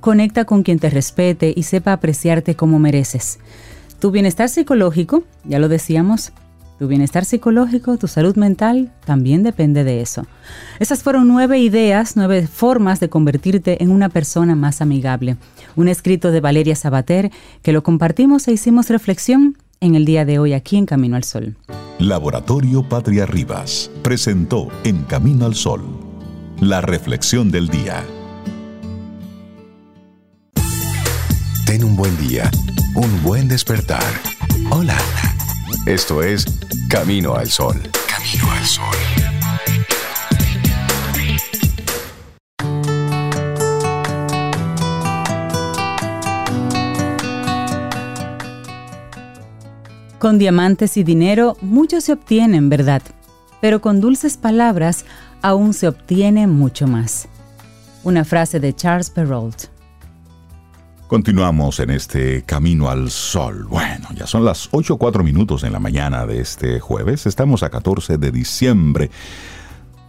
Conecta con quien te respete y sepa apreciarte como mereces. Tu bienestar psicológico, ya lo decíamos, tu bienestar psicológico, tu salud mental, también depende de eso. Esas fueron nueve ideas, nueve formas de convertirte en una persona más amigable. Un escrito de Valeria Sabater que lo compartimos e hicimos reflexión en el día de hoy aquí en Camino al Sol. Laboratorio Patria Rivas presentó En Camino al Sol la reflexión del día. Ten un buen día, un buen despertar. Hola. Esto es Camino al Sol. Camino al Sol. Con diamantes y dinero mucho se obtiene, ¿verdad? Pero con dulces palabras aún se obtiene mucho más. Una frase de Charles Perrault. Continuamos en este camino al sol. Bueno, ya son las 8 o 4 minutos en la mañana de este jueves. Estamos a 14 de diciembre.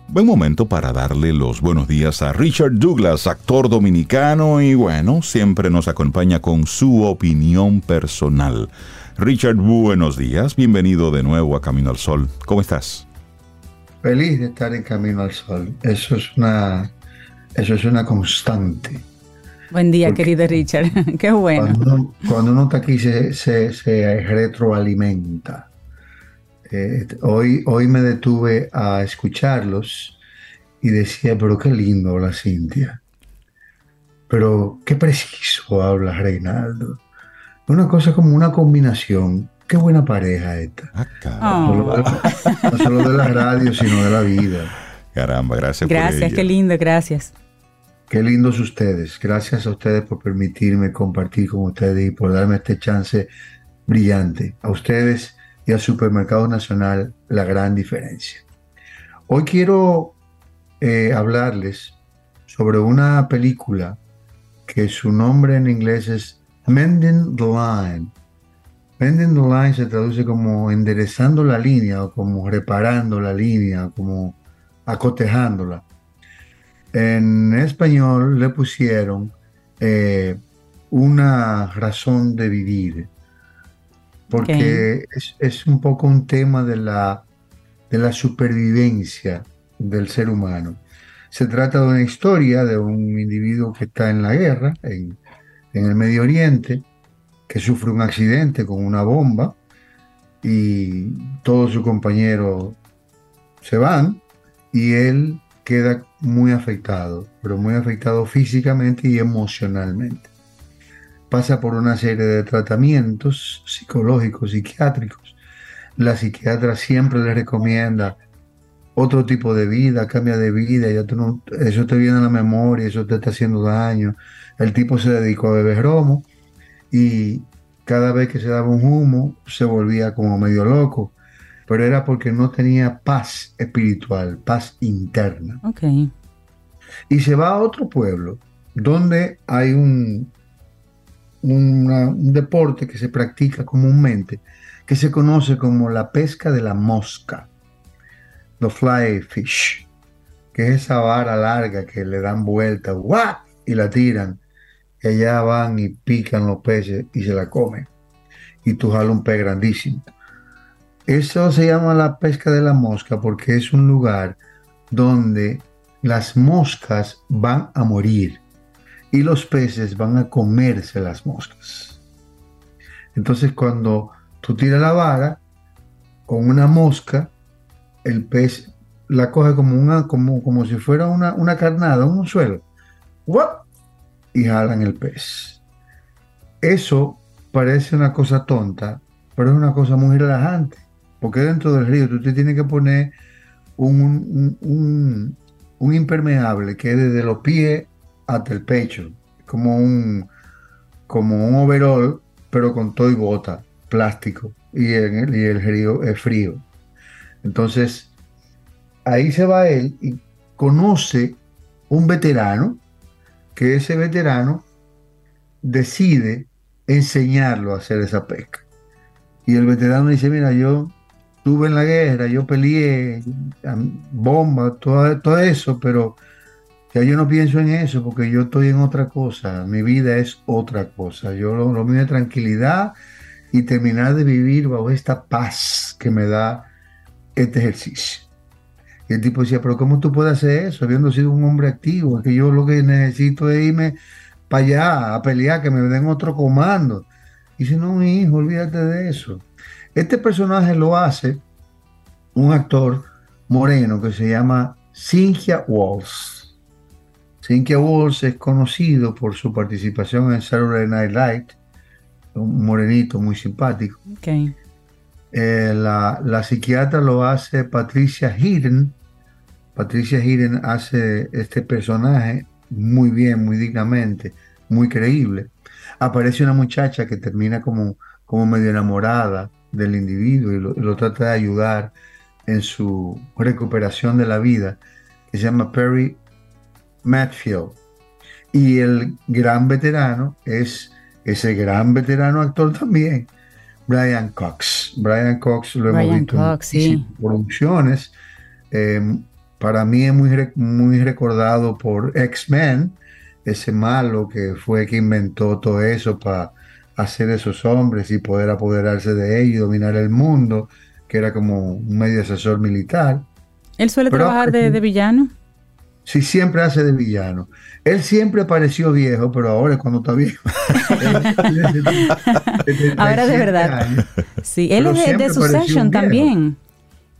Buen momento para darle los buenos días a Richard Douglas, actor dominicano y bueno, siempre nos acompaña con su opinión personal. Richard, buenos días, bienvenido de nuevo a Camino al Sol. ¿Cómo estás? Feliz de estar en Camino al Sol. Eso es una, eso es una constante. Buen día, querido Richard. *laughs* Qué bueno. Cuando uno, está aquí se, se, retroalimenta. Eh, hoy, hoy me detuve a escucharlos y decía, pero qué lindo habla Cintia. Pero qué preciso habla Reinaldo. Una cosa como una combinación. Qué buena pareja esta. Ah, no, solo de, la radio, sino de la vida. Caramba, gracias. Gracias, qué lindo, gracias. Qué lindos ustedes. Gracias a ustedes por permitirme compartir con ustedes y por darme este chance brillante. A ustedes y al Supermercado Nacional, la gran diferencia. Hoy quiero eh, hablarles sobre una película que su nombre en inglés es Mending the Line. Mending the Line se traduce como enderezando la línea o como reparando la línea, como acotejándola. En español le pusieron eh, una razón de vivir, porque es, un poco un tema de la, de la supervivencia del ser humano. Se trata de una historia de un individuo que está en la guerra, en, en el Medio Oriente, que sufre un accidente con una bomba y todos sus compañeros se van y él queda muy afectado, pero muy afectado físicamente y emocionalmente. Pasa por una serie de tratamientos psicológicos, psiquiátricos. La psiquiatra siempre le recomienda otro tipo de vida, cambia de vida, ya eso te viene a la memoria, eso te está haciendo daño. El tipo se dedicó a beber romo y cada vez que se daba un humo se volvía como medio loco pero era porque no tenía paz espiritual, paz interna. Okay. Y se va a otro pueblo donde hay un, un deporte que se practica comúnmente que se conoce como la pesca de la mosca, the fly fish, que es esa vara larga que le dan vuelta y la tiran, y allá van y pican los peces y se la comen, y tú jalas un pez grandísimo. Eso se llama la pesca de la mosca porque es un lugar donde las moscas van a morir y los peces van a comerse las moscas. Entonces cuando tú tiras la vara con una mosca, el pez la coge como, una, como, como si fuera una, una carnada, un suelo, y jalan el pez. Eso parece una cosa tonta, pero es una cosa muy relajante, porque dentro del río tú te tienes que poner un, impermeable que es desde los pies hasta el pecho, como un, como un overall, pero con todo y bota, plástico, y, el, y el río es frío. Entonces, ahí se va él y conoce un veterano, que ese veterano decide enseñarlo a hacer esa pesca. Y el veterano dice, mira, yo estuve en la guerra, yo peleé, bomba, todo, todo eso, pero ya yo no pienso en eso porque yo estoy en otra cosa, mi vida es otra cosa. Yo lo, lo mío tranquilidad y terminar de vivir bajo esta paz que me da este ejercicio. Y el tipo decía, pero ¿cómo tú puedes hacer eso habiendo sido un hombre activo? Es que yo lo que necesito es irme para allá a pelear, que me den otro comando. Y dice, no, mi hijo, olvídate de eso. Este personaje lo hace un actor moreno que se llama Cynthia Walls. Cynthia Walls es conocido por su participación en Saturday Night Live, un morenito muy simpático. Okay. Eh, la, la, psiquiatra lo hace Patricia Heaton. Patricia Heaton hace este personaje muy bien, muy dignamente, muy creíble. Aparece una muchacha que termina como, como medio enamorada del individuo y lo, lo, trata de ayudar en su recuperación de la vida, que se llama Perry Matfield. Y el gran veterano es ese gran veterano actor también, Brian Cox. Brian Cox lo hemos Brian visto Cox, en sí. producciones. Eh, para mí es muy, muy recordado por X-Men, ese malo que fue que inventó todo eso para hacer esos hombres y poder apoderarse de ellos y dominar el mundo, que era como un medio asesor militar. ¿Él suele Pero- trabajar de, de villano? Sí, siempre hace de villano. Él siempre pareció viejo, pero ahora es cuando está viejo. *laughs* Ahora de verdad. Años. Sí, él Pero es de, Succession también.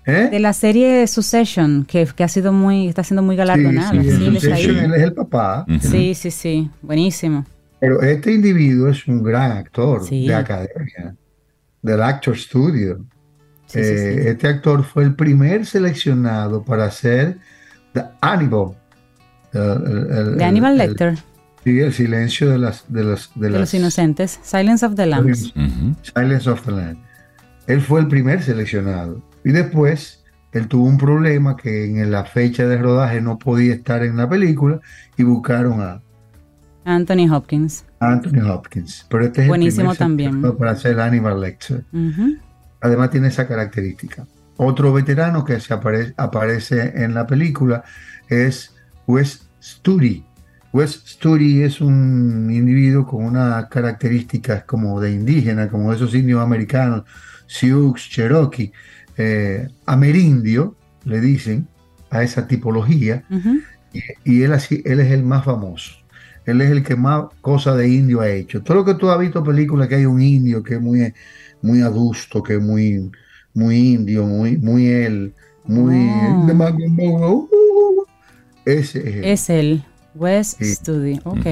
¿Eh? De la serie Succession, que, que ha sido muy, está siendo muy galardonada. sí, Sí, él es el papá. Sí, sí, sí. Buenísimo. Pero este individuo es un gran actor Sí. de academia, del Actor Studio. Sí, Eh, sí. Este actor fue el primer seleccionado para hacer The Hannibal. El- el- el- el- Lecter, sí, el silencio de las de las de, de las los inocentes. Silence of the Lambs. Silence of the Land. Él fue el primer seleccionado. Y después él tuvo un problema que en la fecha de rodaje no podía estar en la película y buscaron a Anthony Hopkins. Anthony Hopkins. Pero este es Buenísimo también. *laughs* para hacer Hannibal Lecter. Ujú. Además tiene esa característica. Otro veterano que se apare- aparece en la película es Wes Studi. Wes Studi es un individuo con unas características como de indígena, como esos indios americanos, Sioux, Cherokee, eh, amerindio, le dicen a esa tipología, y, y él, así, él es el más famoso. Él es el que más cosa de indio ha hecho. Todo lo que tú has visto películas que hay un indio que es muy, muy adusto, que es muy, muy indio, muy, muy él, muy Oh. ese es él. Es él. Wes Sí. Studi. Ok.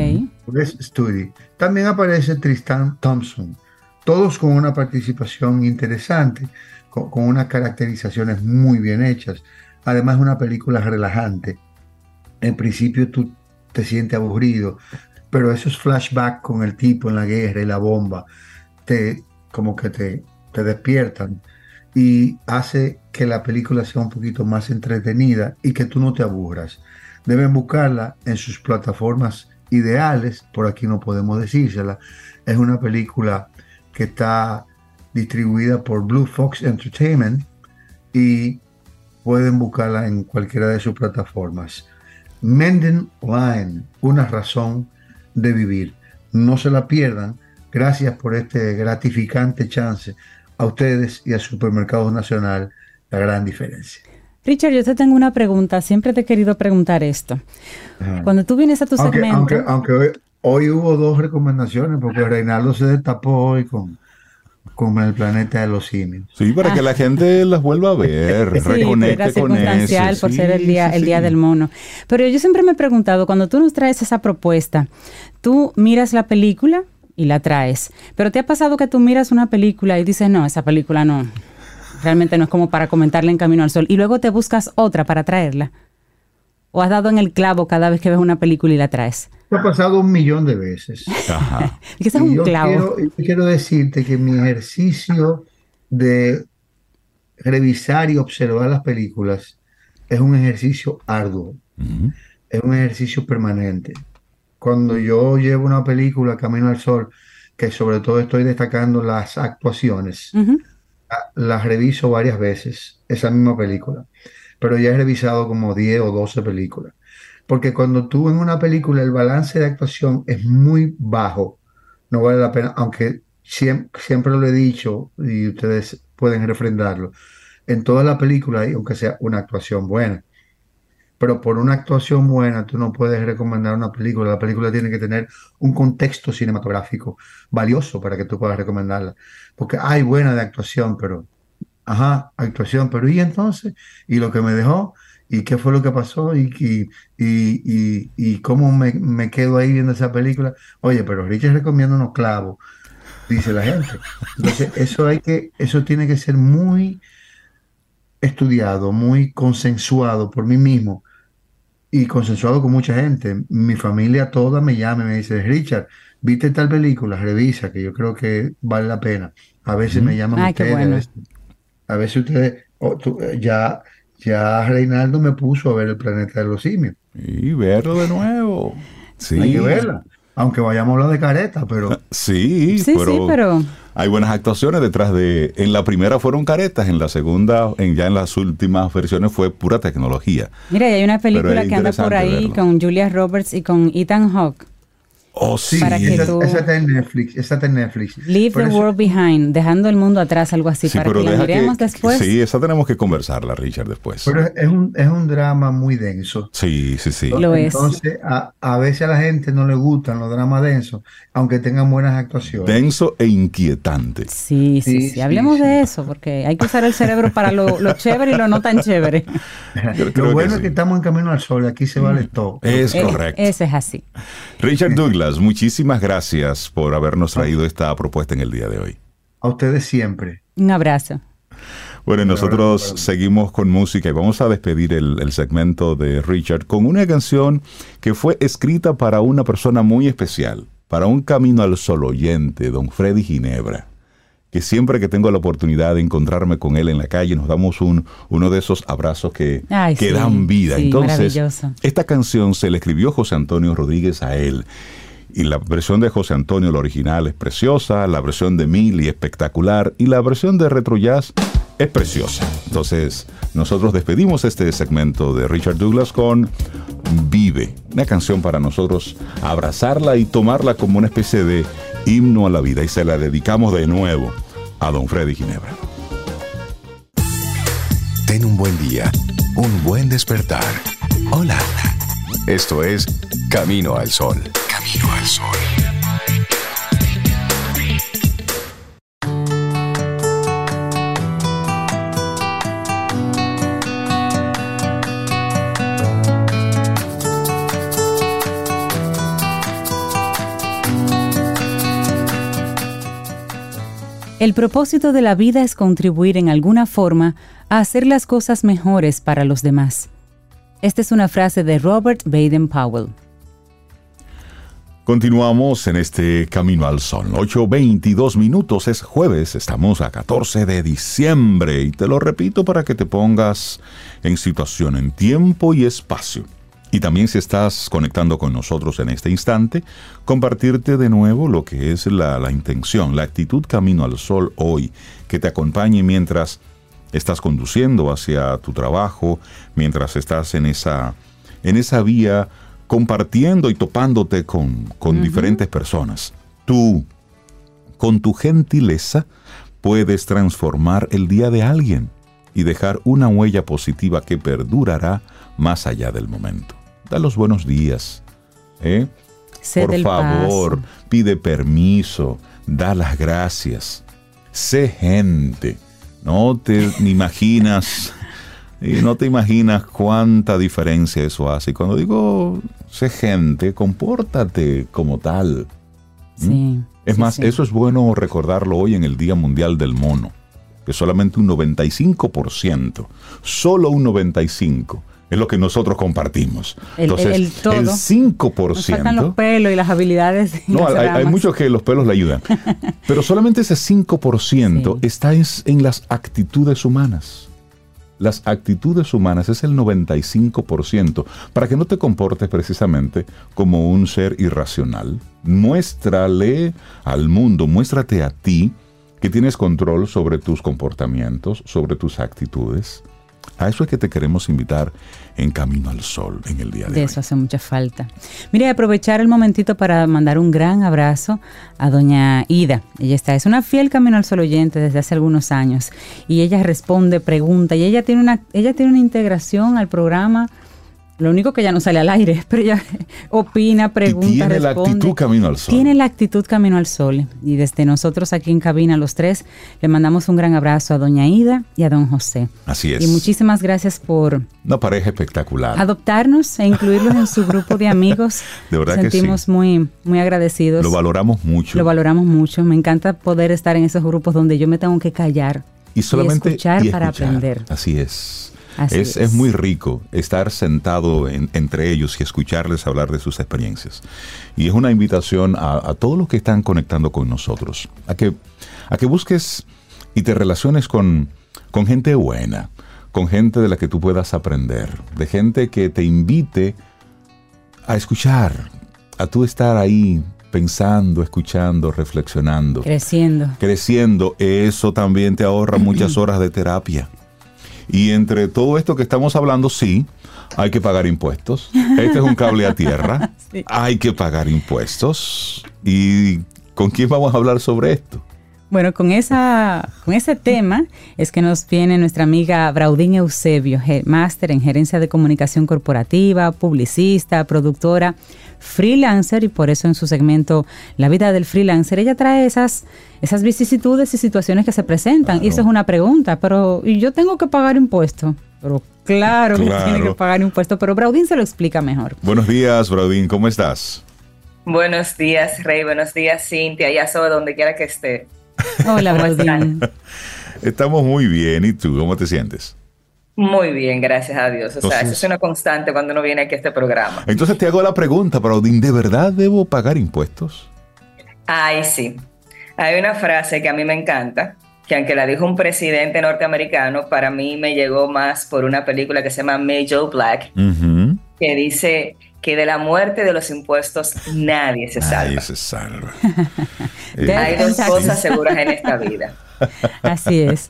Wes Studi. También aparece Tristan Thompson, todos con una participación interesante, con, con unas caracterizaciones muy bien hechas. Además, es una película relajante. En principio tú te sientes aburrido, pero esos flashbacks con el tipo en la guerra y la bomba, te, como que te, te despiertan y hace que la película sea un poquito más entretenida y que tú no te aburras. Deben buscarla en sus plataformas ideales, por aquí no podemos decírsela. Es una película que está distribuida por Blue Fox Entertainment y pueden buscarla en cualquiera de sus plataformas. Menden Line, una razón de vivir. No se la pierdan. Gracias por este gratificante chance a ustedes y a Supermercados Nacional, la gran diferencia. Richard, yo te tengo una pregunta. Siempre te he querido preguntar esto. Ajá. Cuando tú vienes a tu Aunque, segmento. aunque, aunque hoy, hoy hubo dos recomendaciones, porque Reinaldo se destapó hoy con, como el planeta de los simios. Sí, para que la gente las vuelva a *laughs* ver, Sí, reconecte con circunstancial eso. por Sí, ser el día, sí, el día sí. del mono. Pero yo siempre me he preguntado, cuando tú nos traes esa propuesta, tú miras la película y la traes. Pero ¿te ha pasado que tú miras una película y dices, no, esa película no, realmente no es como para comentarla en Camino al Sol, y luego te buscas otra para traerla? ¿O has dado en el clavo cada vez que ves una película y la traes? Esto ha pasado un millón de veces. Ajá. *laughs* Es un yo clavo. Quiero, yo quiero decirte que mi ejercicio de revisar y observar las películas es un ejercicio arduo, es un ejercicio permanente. Cuando yo llevo una película Camino al Sol, que sobre todo estoy destacando las actuaciones, las reviso varias veces, esa misma película, pero ya he revisado como 10 o 12 películas. Porque cuando tú en una película el balance de actuación es muy bajo, no vale la pena, aunque siempre, siempre lo he dicho y ustedes pueden refrendarlo, en toda la película hay, aunque sea una actuación buena. Pero por una actuación buena tú no puedes recomendar una película. La película tiene que tener un contexto cinematográfico valioso para que tú puedas recomendarla. Porque hay buena de actuación, pero, ajá, actuación, pero ¿y entonces? ¿Y lo que me dejó? ¿Y qué fue lo que pasó? ¿Y, y, y, y- y cómo me, me quedo ahí viendo esa película? Oye, pero Richard recomienda unos clavos, dice la gente. Entonces, eso hay que, eso tiene que ser muy estudiado, muy consensuado por mí mismo y consensuado con mucha gente. Mi familia toda me llama y me dice, Richard, ¿viste tal película? Revisa, que yo creo que vale la pena. A veces me llaman Ay, qué ustedes, a veces, a veces ustedes, oh, tú, ya, ya Reinaldo me puso a ver el planeta de los simios. Y verlo de nuevo. Sí. Hay que verla. Aunque vayamos a hablar de careta, pero *laughs* Sí, Sí, pero, sí, pero hay buenas actuaciones detrás de. En la primera fueron caretas, en la segunda, en ya en las últimas versiones fue pura tecnología. mira, y hay una película que anda por ahí verlo. con Julia Roberts y con Ethan Hawke. Oh, sí. Para que esa, tú- esa está en Netflix, esa está en Netflix. Leave Por the eso- World Behind, dejando el mundo atrás, algo así, Sí, para pero que la que- miremos después. Sí, esa tenemos que conversarla, Richard, después. pero es- es un, es un drama muy denso. Sí, sí, sí. Lo es. Entonces, a, a veces a la gente no le gustan los dramas densos, aunque tengan buenas actuaciones. Denso e inquietante. Sí, sí, Sí, Hablemos sí. de eso, porque hay que usar el cerebro para lo, lo chévere y lo no tan chévere. *laughs* Lo bueno que es que estamos en camino al sol, aquí se vale todo. Es Eh, correcto. Eso es así. Richard Douglas, muchísimas gracias por habernos traído esta propuesta en el día de hoy. A ustedes siempre. Un abrazo. Bueno, nosotros seguimos con música y vamos a despedir el, el segmento de Richard con una canción que fue escrita para una persona muy especial, para un camino al sol oyente, don Freddy Ginebra, que siempre que tengo la oportunidad de encontrarme con él en la calle nos damos un, uno de esos abrazos que, Ay, que sí, dan vida. sí, Entonces, maravilloso. esta canción se le escribió José Antonio Rodríguez a él. Y la versión de José Antonio, la original, es preciosa, la versión de Mili espectacular y la versión de Retro Jazz es preciosa. Entonces, nosotros despedimos este segmento de Richard Douglas con Vive, una canción para nosotros abrazarla y tomarla como una especie de himno a la vida y se la dedicamos de nuevo a don Freddy Ginebra. Ten un buen día, un buen despertar. Hola. Esto es Camino al Sol. Camino al. El propósito de la vida es contribuir en alguna forma a hacer las cosas mejores para los demás. Esta es una frase de Robert Baden Powell. Continuamos en este Camino al Sol. 8.22 minutos, es jueves, estamos a 14 de diciembre y te lo repito para que te pongas en situación en tiempo y espacio. Y también si estás conectando con nosotros en este instante, compartirte de nuevo lo que es la, la intención, la actitud Camino al Sol hoy, que te acompañe mientras estás conduciendo hacia tu trabajo, mientras estás en esa, en esa vía compartiendo y topándote con, con diferentes personas. Tú, con tu gentileza, puedes transformar el día de alguien y dejar una huella positiva que perdurará más allá del momento. Da los buenos días. ¿eh? Por favor, paso. pide permiso, da las gracias. sé gente. No te imaginas, y no te imaginas cuánta diferencia eso hace. Y cuando digo sé gente, compórtate como tal. ¿Mm? Sí. Es sí, más, sí. eso es bueno recordarlo hoy en el Día Mundial del Mono, que solamente un 95%, solo un 95% es lo que nosotros compartimos. El- Entonces, el- el todo. el Nos faltan los 5%... pelos y las habilidades. y No, las hay, muchos que los pelos le ayudan. *laughs* Pero solamente ese 5% Sí. está en, en las actitudes humanas. Las actitudes humanas es el 95%. Para que no te comportes precisamente como un ser irracional, muéstrale al mundo, muéstrate a ti que tienes control sobre tus comportamientos, sobre tus actitudes. A eso es que te queremos invitar en Camino al Sol en el día de, De hoy. eso hace mucha falta. Mire, aprovechar el momentito para mandar un gran abrazo a doña Ida. Ella está, es una fiel Camino al Sol oyente desde hace algunos años y ella responde, pregunta y ella tiene una, ella tiene una integración al programa. Lo único que ya no sale al aire, *laughs* pero ella opina, pregunta, y tiene la actitud Camino al Sol. Tiene la actitud Camino al Sol. Y desde nosotros aquí en cabina, los tres, le mandamos un gran abrazo a doña Ida y a don José. Así es. Y muchísimas gracias por Una pareja espectacular. adoptarnos e incluirlos en su grupo de amigos. *laughs* De verdad Nos que sí. sentimos muy, muy agradecidos. Lo valoramos mucho. Lo valoramos mucho. Me encanta poder estar en esos grupos donde yo me tengo que callar y solamente escuchar y para escuchar. aprender. Así es. Así es, es. es muy rico estar sentado en- entre ellos y escucharles hablar de sus experiencias. Y es una invitación a, a todos los que están conectando con nosotros, a que, a que busques y te relaciones con, con gente buena, con gente de la que tú puedas aprender, de gente que te invite a escuchar, a tú estar ahí pensando, escuchando, reflexionando creciendo. creciendo, eso también te ahorra muchas *clears throat* horas de terapia. Y entre todo esto que estamos hablando, sí, hay que pagar impuestos. Este es un cable a tierra. *laughs* Sí. Hay que pagar impuestos. ¿Y con quién vamos a hablar sobre esto? Bueno, con, esa, con ese tema es que nos viene nuestra amiga Braudín Eusebio, máster en gerencia de comunicación corporativa, publicista, productora, freelancer y por eso en su segmento La vida del freelancer ella trae esas, esas vicisitudes y situaciones que se presentan. Y eso es una pregunta, pero ¿y yo tengo que pagar impuestos? Pero claro, que tiene que pagar impuestos, pero Braudín se lo explica mejor. Buenos días, Braudín, ¿cómo estás? Buenos días, Rey. Buenos días, Cintia. Ya sabe donde quiera que esté. *laughs* Hola, ¿Cómo Braudín. Estamos muy bien. ¿Y tú, cómo te sientes? Muy bien, gracias a Dios. O sea, eso es una constante cuando uno viene aquí a este programa. Entonces te hago la pregunta, Braudín, ¿de verdad debo pagar impuestos? Ay, sí. Hay una frase que a mí me encanta, que aunque la dijo un presidente norteamericano, para mí me llegó más por una película que se llama May Joe Black, que dice que de la muerte de los impuestos nadie se salva. Nadie se salva. De- *laughs* Hay dos cosas seguras en esta vida. *laughs* Así es.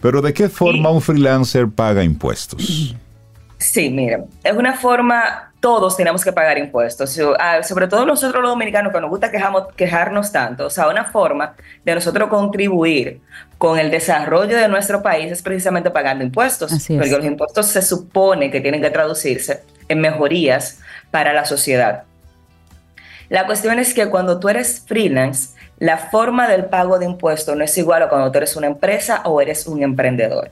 Pero ¿de qué forma un freelancer paga impuestos? Sí, miren, es una forma, todos tenemos que pagar impuestos, ah, sobre todo nosotros los dominicanos que nos gusta quejamos- quejarnos tanto, o sea, una forma de nosotros contribuir con el desarrollo de nuestro país es precisamente pagando impuestos, Así es. porque los impuestos se supone que tienen que traducirse mejorías para la sociedad. La cuestión es que cuando tú eres freelance, la forma del pago de impuestos no es igual a cuando tú eres una empresa o eres un emprendedor.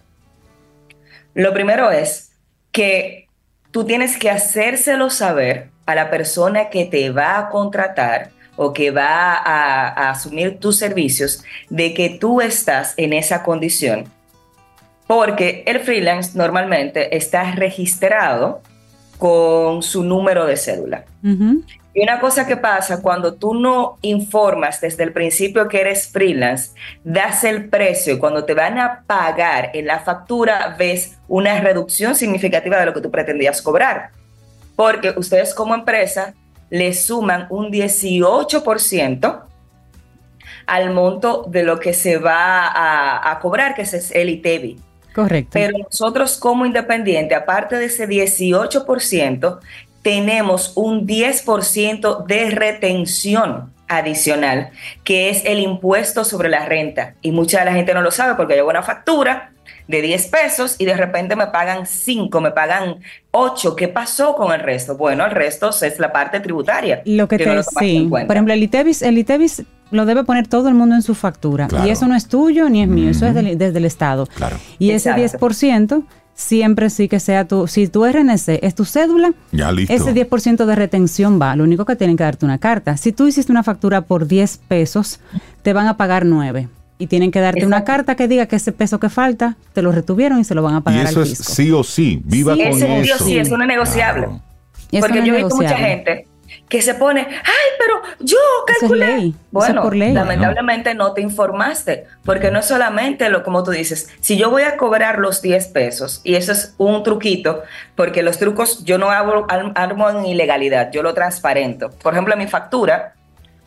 Lo primero es que tú tienes que hacérselo saber a la persona que te va a contratar o que va a, a asumir tus servicios de que tú estás en esa condición. Porque el freelance normalmente está registrado con su número de cédula. Y una cosa que pasa cuando tú no informas desde el principio que eres freelance, das el precio y cuando te van a pagar en la factura ves una reducción significativa de lo que tú pretendías cobrar. Porque ustedes como empresa le suman un 18% al monto de lo que se va a, a cobrar, que es el ITEBI. Correcto. Pero nosotros como independiente, aparte de ese 18%, tenemos un 10% de retención adicional, que es el impuesto sobre la renta. Y mucha de la gente no lo sabe porque llevo una factura de 10 pesos y de repente me pagan 5, me pagan 8. ¿Qué pasó con el resto? Bueno, el resto es la parte tributaria. Lo que no te lo tomaste sí, en cuenta. por ejemplo, el ITEVIS, el ITEVIS lo debe poner todo el mundo en su factura. Claro. Y eso no es tuyo ni es mío, eso es del- desde el Estado. Claro. Y ese Exacto. 10% siempre sí que sea tu, si tu RNC es tu cédula, Ya listo. ese 10% de retención va. Lo único que tienen que darte una carta. Si tú hiciste una factura por 10 pesos, te van a pagar 9. Y tienen que darte una carta que diga que ese peso que falta, te lo retuvieron y se lo van a y pagar eso al es sí o sí. Viva Sí, con ese sí o eso. sí, eso no es negociable. Claro. Eso Porque no yo he visto mucha gente que se pone, ay, pero yo Eso es calculé. ley, eso es Bueno, por ley. lamentablemente no te informaste, porque no es solamente lo como tú dices, si yo voy a cobrar los 10 pesos, y eso es un truquito, porque los trucos yo no hago armo en ilegalidad, yo lo transparento. Por ejemplo, en mi factura,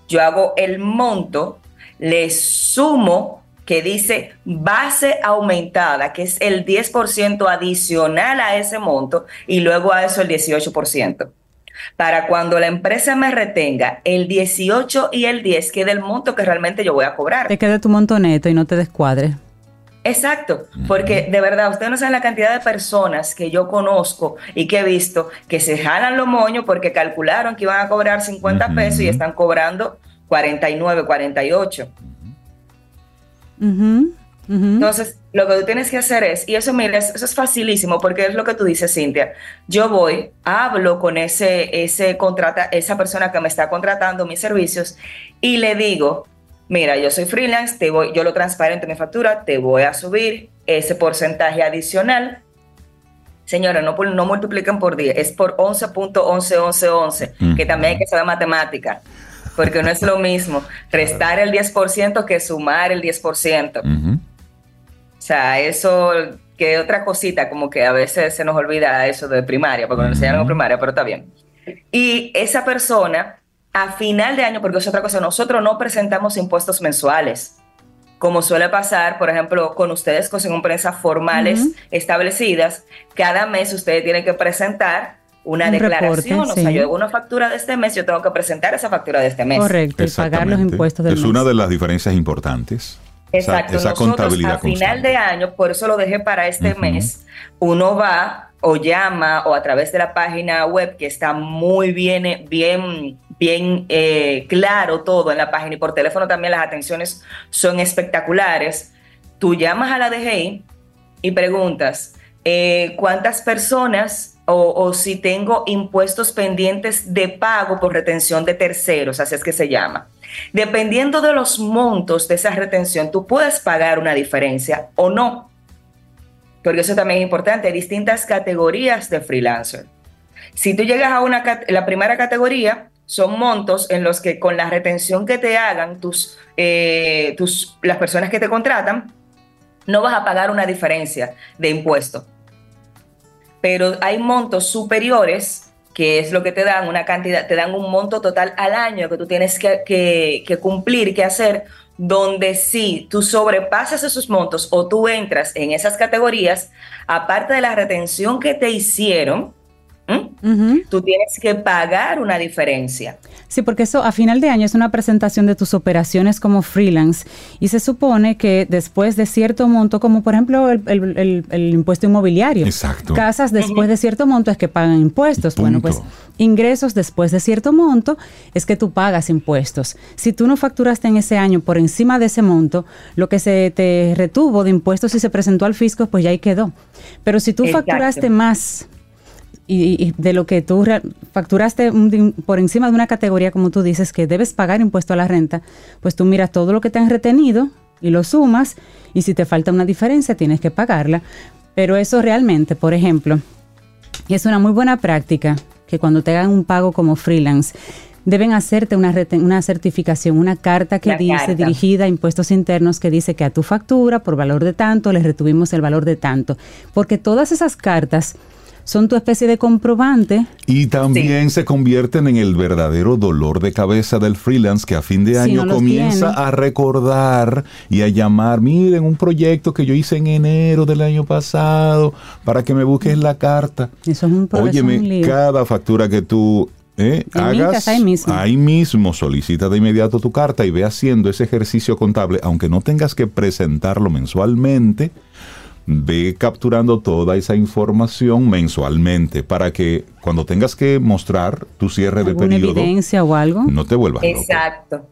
yo hago el monto, le sumo que dice base aumentada, que es el 10% adicional a ese monto, y luego a eso el 18%. Para cuando la empresa me retenga el 18 y el 10, que es el monto que realmente yo voy a cobrar. Te quede tu monto neto y no te descuadres. Exacto, porque de verdad, ustedes no saben la cantidad de personas que yo conozco y que he visto que se jalan los moños porque calcularon que iban a cobrar 50 Ujú. pesos y están cobrando 49, 48. Entonces, lo que tú tienes que hacer es, y eso, mira, es- eso es facilísimo porque es lo que tú dices, Cintia. Yo voy, hablo con ese, ese contrata, esa persona que me está contratando mis servicios y le digo, mira, yo soy freelance, te voy, yo lo transparento en mi factura, te voy a subir ese porcentaje adicional. Señores, no, no multipliquen por 10, es por 11.111111, que también hay que saber matemática, porque no es lo mismo *laughs* restar el 10% que sumar el 10%. Ujú. O sea, eso que otra cosita, como que a veces se nos olvida eso de primaria, porque nos enseñaron en primaria, pero está bien. Y esa persona, a final de año, porque es otra cosa, nosotros no presentamos impuestos mensuales, como suele pasar, por ejemplo, con ustedes que son empresas formales Ujú. establecidas, cada mes ustedes tienen que presentar una Un declaración, reporte, o sea, sí. yo hago una factura de este mes, yo tengo que presentar esa factura de este mes. Correcto, y pagar los Exactamente. impuestos del Es mes. una de las diferencias importantes. Exacto, esa, nosotros contabilidad a final constante. de año, por eso lo dejé para este mes, uno va o llama o a través de la página web que está muy bien, eh, bien, bien eh, claro todo en la página y por teléfono también las atenciones son espectaculares. Tú llamas a la DGI y preguntas eh, cuántas personas o, si tengo impuestos pendientes de pago por retención de terceros, así es que se llama. Dependiendo de los montos de esa retención, tú puedes pagar una diferencia o no. Porque eso también es importante. Hay distintas categorías de freelancer. Si tú llegas a una la primera categoría, son montos en los que con la retención que te hagan tus, eh, tus, las personas que te contratan, no vas a pagar una diferencia de impuesto. Pero hay montos superiores, que es lo que te dan una cantidad, te dan un monto total al año que tú tienes que, cumplir, que hacer, donde si tú sobrepasas esos montos o tú entras en esas categorías, aparte de la retención que te hicieron, ¿m? Ujú. tú tienes que pagar una diferencia. Sí, porque eso a final de año es una presentación de tus operaciones como freelance y se supone que después de cierto monto, como por ejemplo el, el- el- el impuesto inmobiliario, Exacto. casas después de cierto monto es que pagan impuestos. Bueno, pues ingresos después de cierto monto es que tú pagas impuestos. Si tú no facturaste en ese año por encima de ese monto, lo que se te retuvo de impuestos y se presentó al fisco, pues ya ahí quedó. Pero si tú Exacto. facturaste más y, y de lo que tú facturaste por encima de una categoría, como tú dices, que debes pagar impuesto a la renta, pues tú miras todo lo que te han retenido y lo sumas y si te falta una diferencia tienes que pagarla. Pero eso realmente, por ejemplo, es una muy buena práctica que cuando te hagan un pago como freelance, deben hacerte una, una certificación, una carta que La dice carta. dirigida a impuestos internos que dice que a tu factura por valor de tanto le retuvimos el valor de tanto. Porque todas esas cartas son tu especie de comprobante. Y también se convierten en el verdadero dolor de cabeza del freelance que a fin de Si año no comienza a recordar y a llamar, miren, un proyecto que yo hice en enero del año pasado para que me busques la carta. Eso es un Óyeme, un cada factura que tú eh, hagas, ahí mismo. ahí mismo solicita de inmediato tu carta y ve haciendo ese ejercicio contable, aunque no tengas que presentarlo mensualmente, ve capturando toda esa información mensualmente para que cuando tengas que mostrar tu cierre de periodo, evidencia o algo. no te vuelvas loco. Exacto.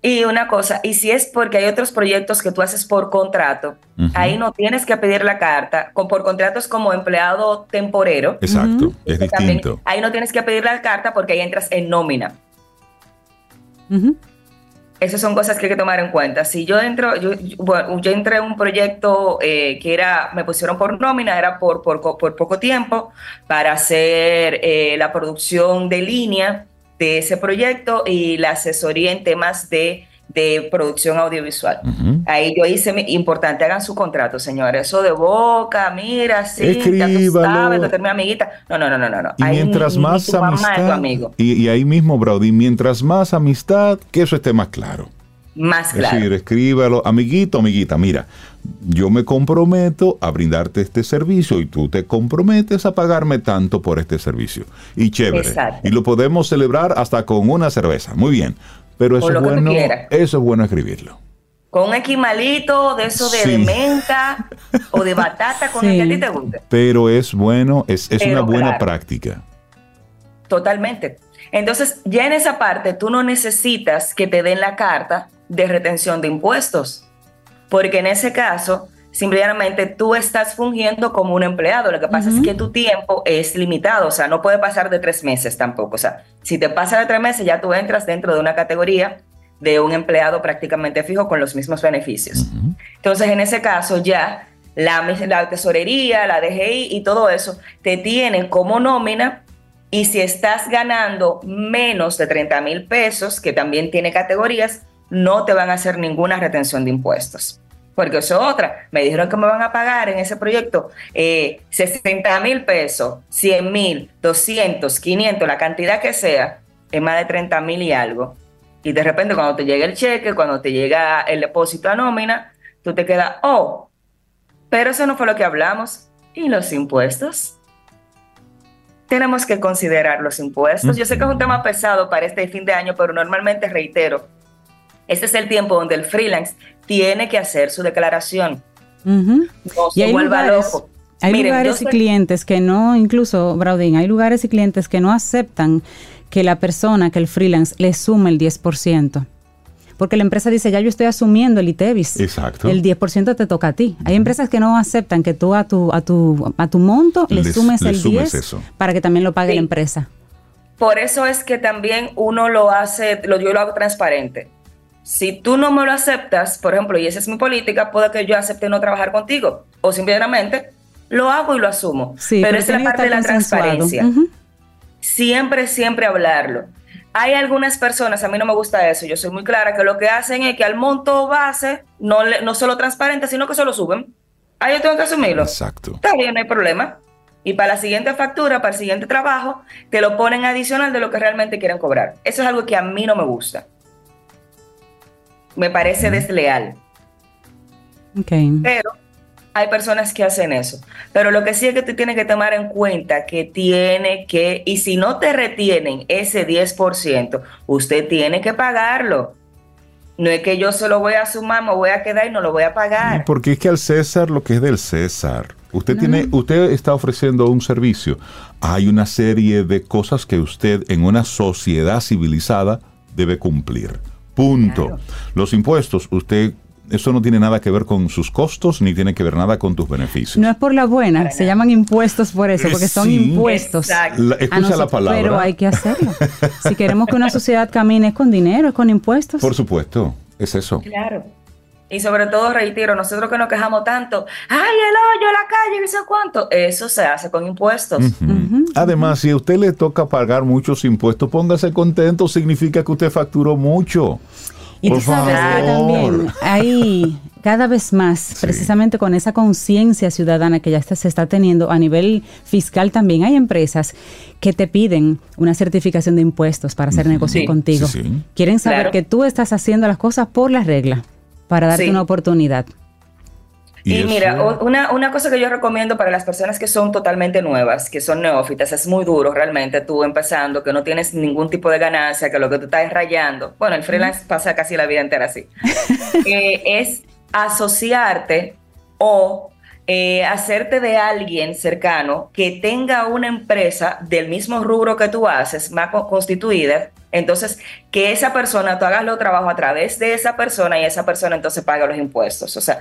Y una cosa, y si es porque hay otros proyectos que tú haces por contrato, ahí no tienes que pedir la carta, con, por contratos como empleado temporero. Exacto, es que también- distinto. ahí no tienes que pedir la carta porque ahí entras en nómina. Ujú. Esas son cosas que hay que tomar en cuenta. Si yo entro, yo, entré en un proyecto eh, que era, me pusieron por nómina, era por poco tiempo para hacer eh, la producción de línea de ese proyecto y la asesoría en temas de, de producción audiovisual. Ahí yo hice, mi- importante, hagan su contrato, señores. Eso de boca, mira, sí, ya tú sabes, tú mi amiguita. No, no, no, no, no. Y Ahí mientras más es amistad, y, y ahí mismo, Brody, mientras más amistad, que eso esté más claro. Más Es claro. decir, escríbalo, amiguito, amiguita, mira, yo me comprometo a brindarte este servicio y tú te comprometes a pagarme tanto por este servicio. Y chévere. Exacto. Y lo podemos celebrar hasta con una cerveza. Muy bien. Pero eso es lo que tú bueno, eso es bueno escribirlo. Con un esquimalito de eso de, Sí. de menta *laughs* o de batata con el que a ti te guste. Pero es bueno, es, es una buena claro. práctica. Totalmente. Entonces, ya en esa parte, tú no necesitas que te den la carta de retención de impuestos, porque en ese caso, simplemente tú estás fungiendo como un empleado. Lo que pasa es que tu tiempo es limitado, o sea, no puede pasar de tres meses tampoco. O sea, si te pasa de tres meses, ya tú entras dentro de una categoría de un empleado prácticamente fijo con los mismos beneficios. Entonces, en ese caso, ya la, la tesorería, la DGI y todo eso te tienen como nómina. Y si estás ganando menos de 30 mil pesos, que también tiene categorías, no te van a hacer ninguna retención de impuestos. Porque eso es otra. Me dijeron que me van a pagar en ese proyecto eh, 60 mil pesos, 100 mil, 200, 500, la cantidad que sea, es más de 30 mil y algo. Y de repente cuando te llega el cheque, cuando te llega el depósito a nómina, tú te quedas, oh, pero eso no fue lo que hablamos. ¿Y los impuestos? Tenemos que considerar los impuestos. Yo sé que es un tema pesado para este fin de año, pero normalmente reitero, este es el tiempo donde el freelance tiene que hacer su declaración. Ujú. No Y se hay vuelva lugares, loco. hay Miren, lugares y soy- clientes que no, incluso, Braudín, hay lugares y clientes que no aceptan que la persona, que el freelance, le sume el 10%. Porque la empresa dice, ya yo estoy asumiendo el ITEVIS. Exacto. El 10% te toca a ti. Hay empresas que no aceptan que tú a tu, a tu, a tu monto le Les- sumes el sumes 10 eso. para que también lo pague Sí. la empresa. Por eso es que también uno lo hace, lo, yo lo hago transparente. Si tú no me lo aceptas, por ejemplo, y esa es mi política, puede que yo acepte no trabajar contigo. O simplemente lo hago y lo asumo. Sí, pero, pero es la parte de la transparencia. Siempre, siempre hablarlo. Hay algunas personas, a mí no me gusta eso, yo soy muy clara, que lo que hacen es que al monto base no, le, no solo transparente, sino que se lo suben. Ahí yo tengo que asumirlo. Exacto. Está bien, no hay problema. Y para la siguiente factura, para el siguiente trabajo, te lo ponen adicional de lo que realmente quieren cobrar. Eso es algo que a mí no me gusta. Me parece desleal. Ok. Pero hay personas que hacen eso. Pero lo que sí es que tú tienes que tomar en cuenta que tiene que, y si no te retienen ese 10%, usted tiene que pagarlo. No es que yo se lo voy a sumar, me voy a quedar y no lo voy a pagar. Porque es que al César lo que es del César. Usted tiene, usted está ofreciendo un servicio. Hay una serie de cosas que usted en una sociedad civilizada debe cumplir. Punto. Claro. Los impuestos, usted, eso no tiene nada que ver con sus costos ni tiene que ver nada con tus beneficios. No es por la buena, Para se nada. llaman impuestos por eso, porque son sí. impuestos. A escucha la palabra. Pero hay que hacerlo. si queremos que una *laughs* sociedad camine es con dinero, es con impuestos. Por supuesto, es eso. Claro. Y sobre todo, reitero, nosotros que nos quejamos tanto, ay, el hoyo, la calle, no sé cuánto, eso se hace con impuestos. Además, si a usted le toca pagar muchos impuestos, póngase contento, significa que usted facturó mucho. Y tú Por sabes que favor. también hay cada vez más, precisamente con esa conciencia ciudadana que ya está- se está teniendo a nivel fiscal también, hay empresas que te piden una certificación de impuestos para hacer negocio Sí. contigo. Sí, sí. Quieren saber Claro. que tú estás haciendo las cosas por la regla, para darte Sí. una oportunidad. Y, mira, una, una cosa que yo recomiendo para las personas que son totalmente nuevas, que son neófitas, es muy duro realmente tú empezando, que no tienes ningún tipo de ganancia, que lo que tú estás es rayando. Bueno, el freelance pasa casi la vida entera así. *laughs* Eh, es asociarte o eh, hacerte de alguien cercano que tenga una empresa del mismo rubro que tú haces, más co- constituida, Entonces, que esa persona, tú hagas los trabajos a través de esa persona y esa persona entonces paga los impuestos. O sea,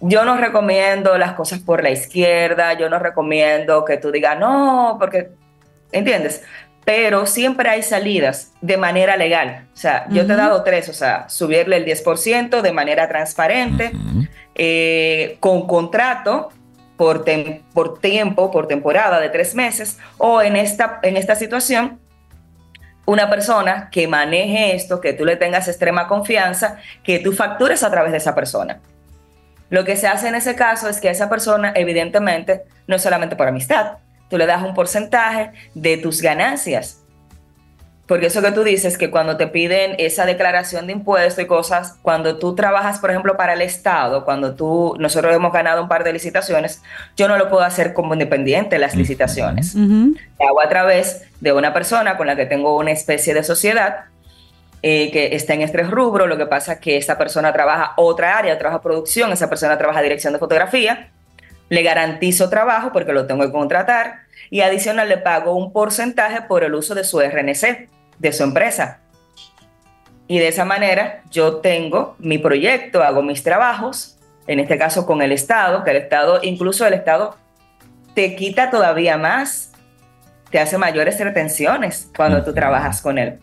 yo no recomiendo las cosas por la izquierda, yo no recomiendo que tú digas, no, porque, ¿entiendes? Pero siempre hay salidas de manera legal. O sea, yo te he dado tres, o sea, subirle el 10% de manera transparente, eh, con contrato por, por tiempo, por temporada de tres meses, o en esta, en esta situación, una persona que maneje esto, que tú le tengas extrema confianza, que tú factures a través de esa persona. Lo que se hace en ese caso es que esa persona, evidentemente, no es solamente por amistad, tú le das un porcentaje de tus ganancias. Porque eso que tú dices, que cuando te piden esa declaración de impuestos y cosas, cuando tú trabajas, por ejemplo, para el Estado, cuando tú, nosotros hemos ganado un par de licitaciones, yo no lo puedo hacer como independiente las licitaciones. Lo hago a través de una persona con la que tengo una especie de sociedad eh, que está en este rubro, lo que pasa es que esa persona trabaja otra área, trabaja producción, esa persona trabaja dirección de fotografía, le garantizo trabajo porque lo tengo que contratar y adicional le pago un porcentaje por el uso de su RNC, de su empresa. Y de esa manera yo tengo mi proyecto, hago mis trabajos, en este caso con el Estado, que el Estado, incluso el Estado te quita todavía más, te hace mayores retenciones cuando tú trabajas con él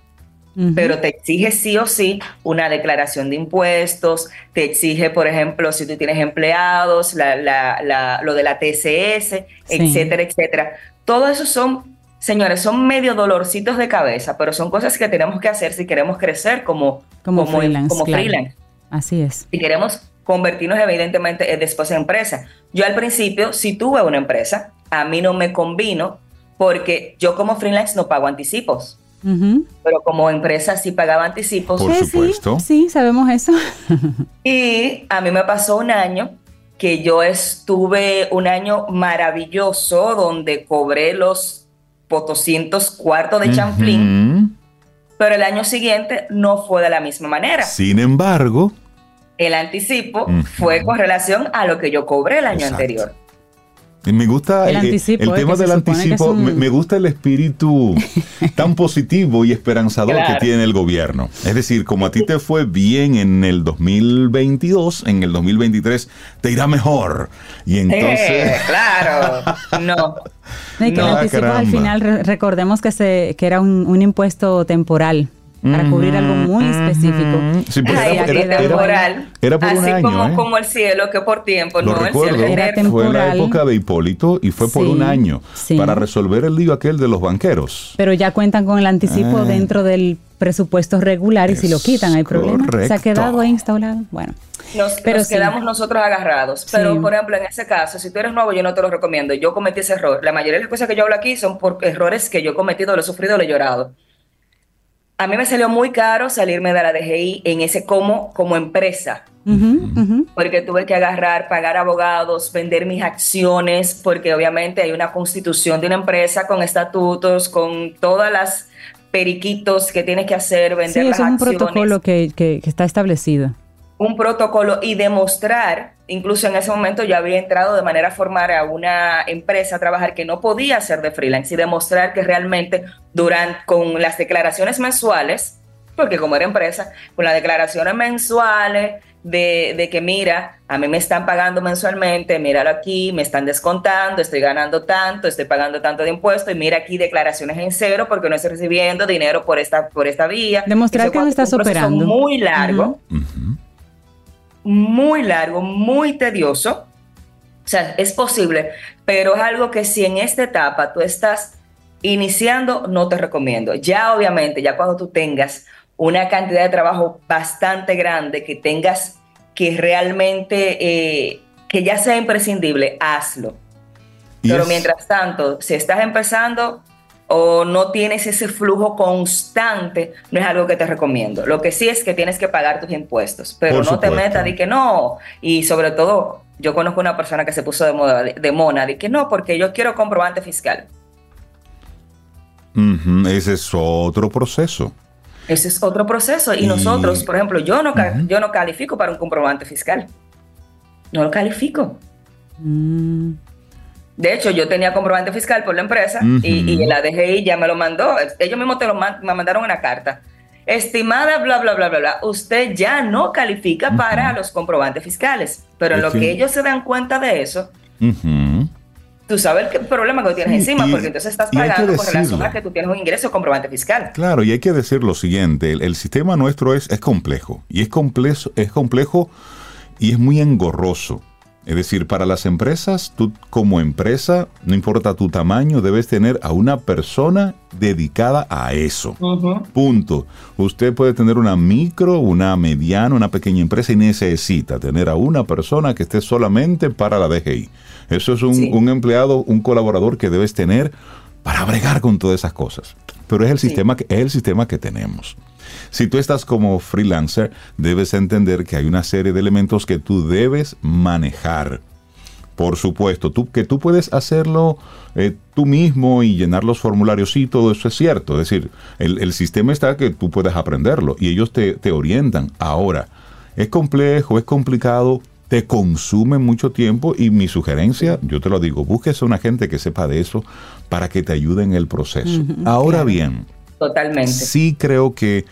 pero te exige sí o sí una declaración de impuestos, te exige, por ejemplo, si tú tienes empleados, lo de la TCS, etcétera, etcétera. Todo eso son, señores, son medio dolorcitos de cabeza, pero son cosas que tenemos que hacer si queremos crecer como, como, freelance. Así es. Si queremos convertirnos evidentemente después en empresa. Yo al principio si tuve una empresa, a mí no me convino porque yo como freelance no pago anticipos. Pero como empresa sí pagaba anticipos. Por supuesto. Sí, sabemos eso. *laughs* y a mí me pasó un año que yo estuve un año maravilloso donde cobré los 200 cuartos de chanflín, pero el año siguiente no fue de la misma manera. Sin embargo, el anticipo fue con relación a lo que yo cobré el año anterior. Me gusta el, el, eh, tema del anticipo, me, gusta el espíritu *laughs* tan positivo y esperanzador que tiene el gobierno. Es decir, como a ti te fue bien en el 2022, en el 2023 te irá mejor. Y entonces... claro, *laughs* no. el anticipo al final, recordemos que, se, que era un impuesto temporal para cubrir algo muy específico. Sí, era, temporal. Era, por un año, como, ¿eh? como el cielo, que por tiempo, no el cielo era temporal. Fue la época de Hipólito y fue por un año para resolver el lío aquel de los banqueros. Pero ya cuentan con el anticipo ah. dentro del presupuesto regular y si lo quitan hay problema. Se ha quedado ahí instalado. Bueno. Nos, pero quedamos nosotros agarrados. Pero, por ejemplo, en ese caso, si tú eres nuevo, yo no te lo recomiendo. Yo cometí ese error. La mayoría de las cosas que yo hablo aquí son por errores que yo he cometido, lo he sufrido, lo he llorado. A mí me salió muy caro salirme de la DGI en ese como, como empresa. Porque tuve que agarrar, pagar abogados, vender mis acciones, porque obviamente hay una constitución de una empresa con estatutos, con todas las periquitos que tienes que hacer, vender sí, las es un protocolo que, que, que está establecido un protocolo y demostrar, incluso en ese momento yo había entrado de manera formal a una empresa a trabajar que no podía ser de freelance y demostrar que realmente durante, con las declaraciones mensuales, porque como era empresa, con las declaraciones mensuales de, de, que mira, a mí me están pagando mensualmente, míralo aquí, me están descontando, estoy ganando tanto, estoy pagando tanto de impuestos y mira aquí declaraciones en cero porque no estoy recibiendo dinero por esta, por esta vía. Demostrar que no estás operando. Muy largo muy largo, muy tedioso. O sea, es posible, pero es algo que si en esta etapa tú estás iniciando, no te recomiendo. Ya obviamente, ya cuando tú tengas una cantidad de trabajo bastante grande, que tengas que realmente, eh, que ya sea imprescindible, hazlo. Pero mientras tanto, si estás empezando, o no tienes ese flujo constante, no es algo que te recomiendo. Lo que sí es que tienes que pagar tus impuestos, pero no te metas de que no. Y sobre todo, yo conozco una persona que se puso de, moda, de, mona, de que no, porque yo quiero comprobante fiscal. Ese es otro proceso. Ese es otro proceso. Y, nosotros, por ejemplo, yo no, yo no califico para un comprobante fiscal. No lo califico. Mm. De hecho, yo tenía comprobante fiscal por la empresa y, y, la DGI ya me lo mandó. Ellos mismos te lo me mandaron una carta. Estimada, bla, bla, bla, bla, bla. Usted ya no califica para los comprobantes fiscales. Pero en lo que ellos se dan cuenta de eso, tú sabes el problema que tienes encima, porque entonces estás pagando con relación a que tú tienes un ingreso comprobante fiscal. Claro, y hay que decir lo siguiente: el, sistema nuestro es, es complejo. Y es complejo, es complejo y es muy engorroso. Es decir, para las empresas, tú como empresa, no importa tu tamaño, debes tener a una persona dedicada a eso. Punto. Usted puede tener una micro, una mediana, una pequeña empresa y necesita tener a una persona que esté solamente para la DGI. Eso es un, empleado, un colaborador que debes tener para bregar con todas esas cosas. Pero es el, sistema, que, es el sistema que tenemos. Si tú estás como freelancer, debes entender que hay una serie de elementos que tú debes manejar. Por supuesto, tú, que tú puedes hacerlo eh, tú mismo y llenar los formularios, sí, todo eso es cierto. Es decir, el, sistema está que tú puedes aprenderlo y ellos te, te orientan. Ahora, es complejo, es complicado, te consume mucho tiempo y mi sugerencia, yo te lo digo, búsquese a una gente que sepa de eso para que te ayude en el proceso. Ahora bien, Totalmente. Sí creo que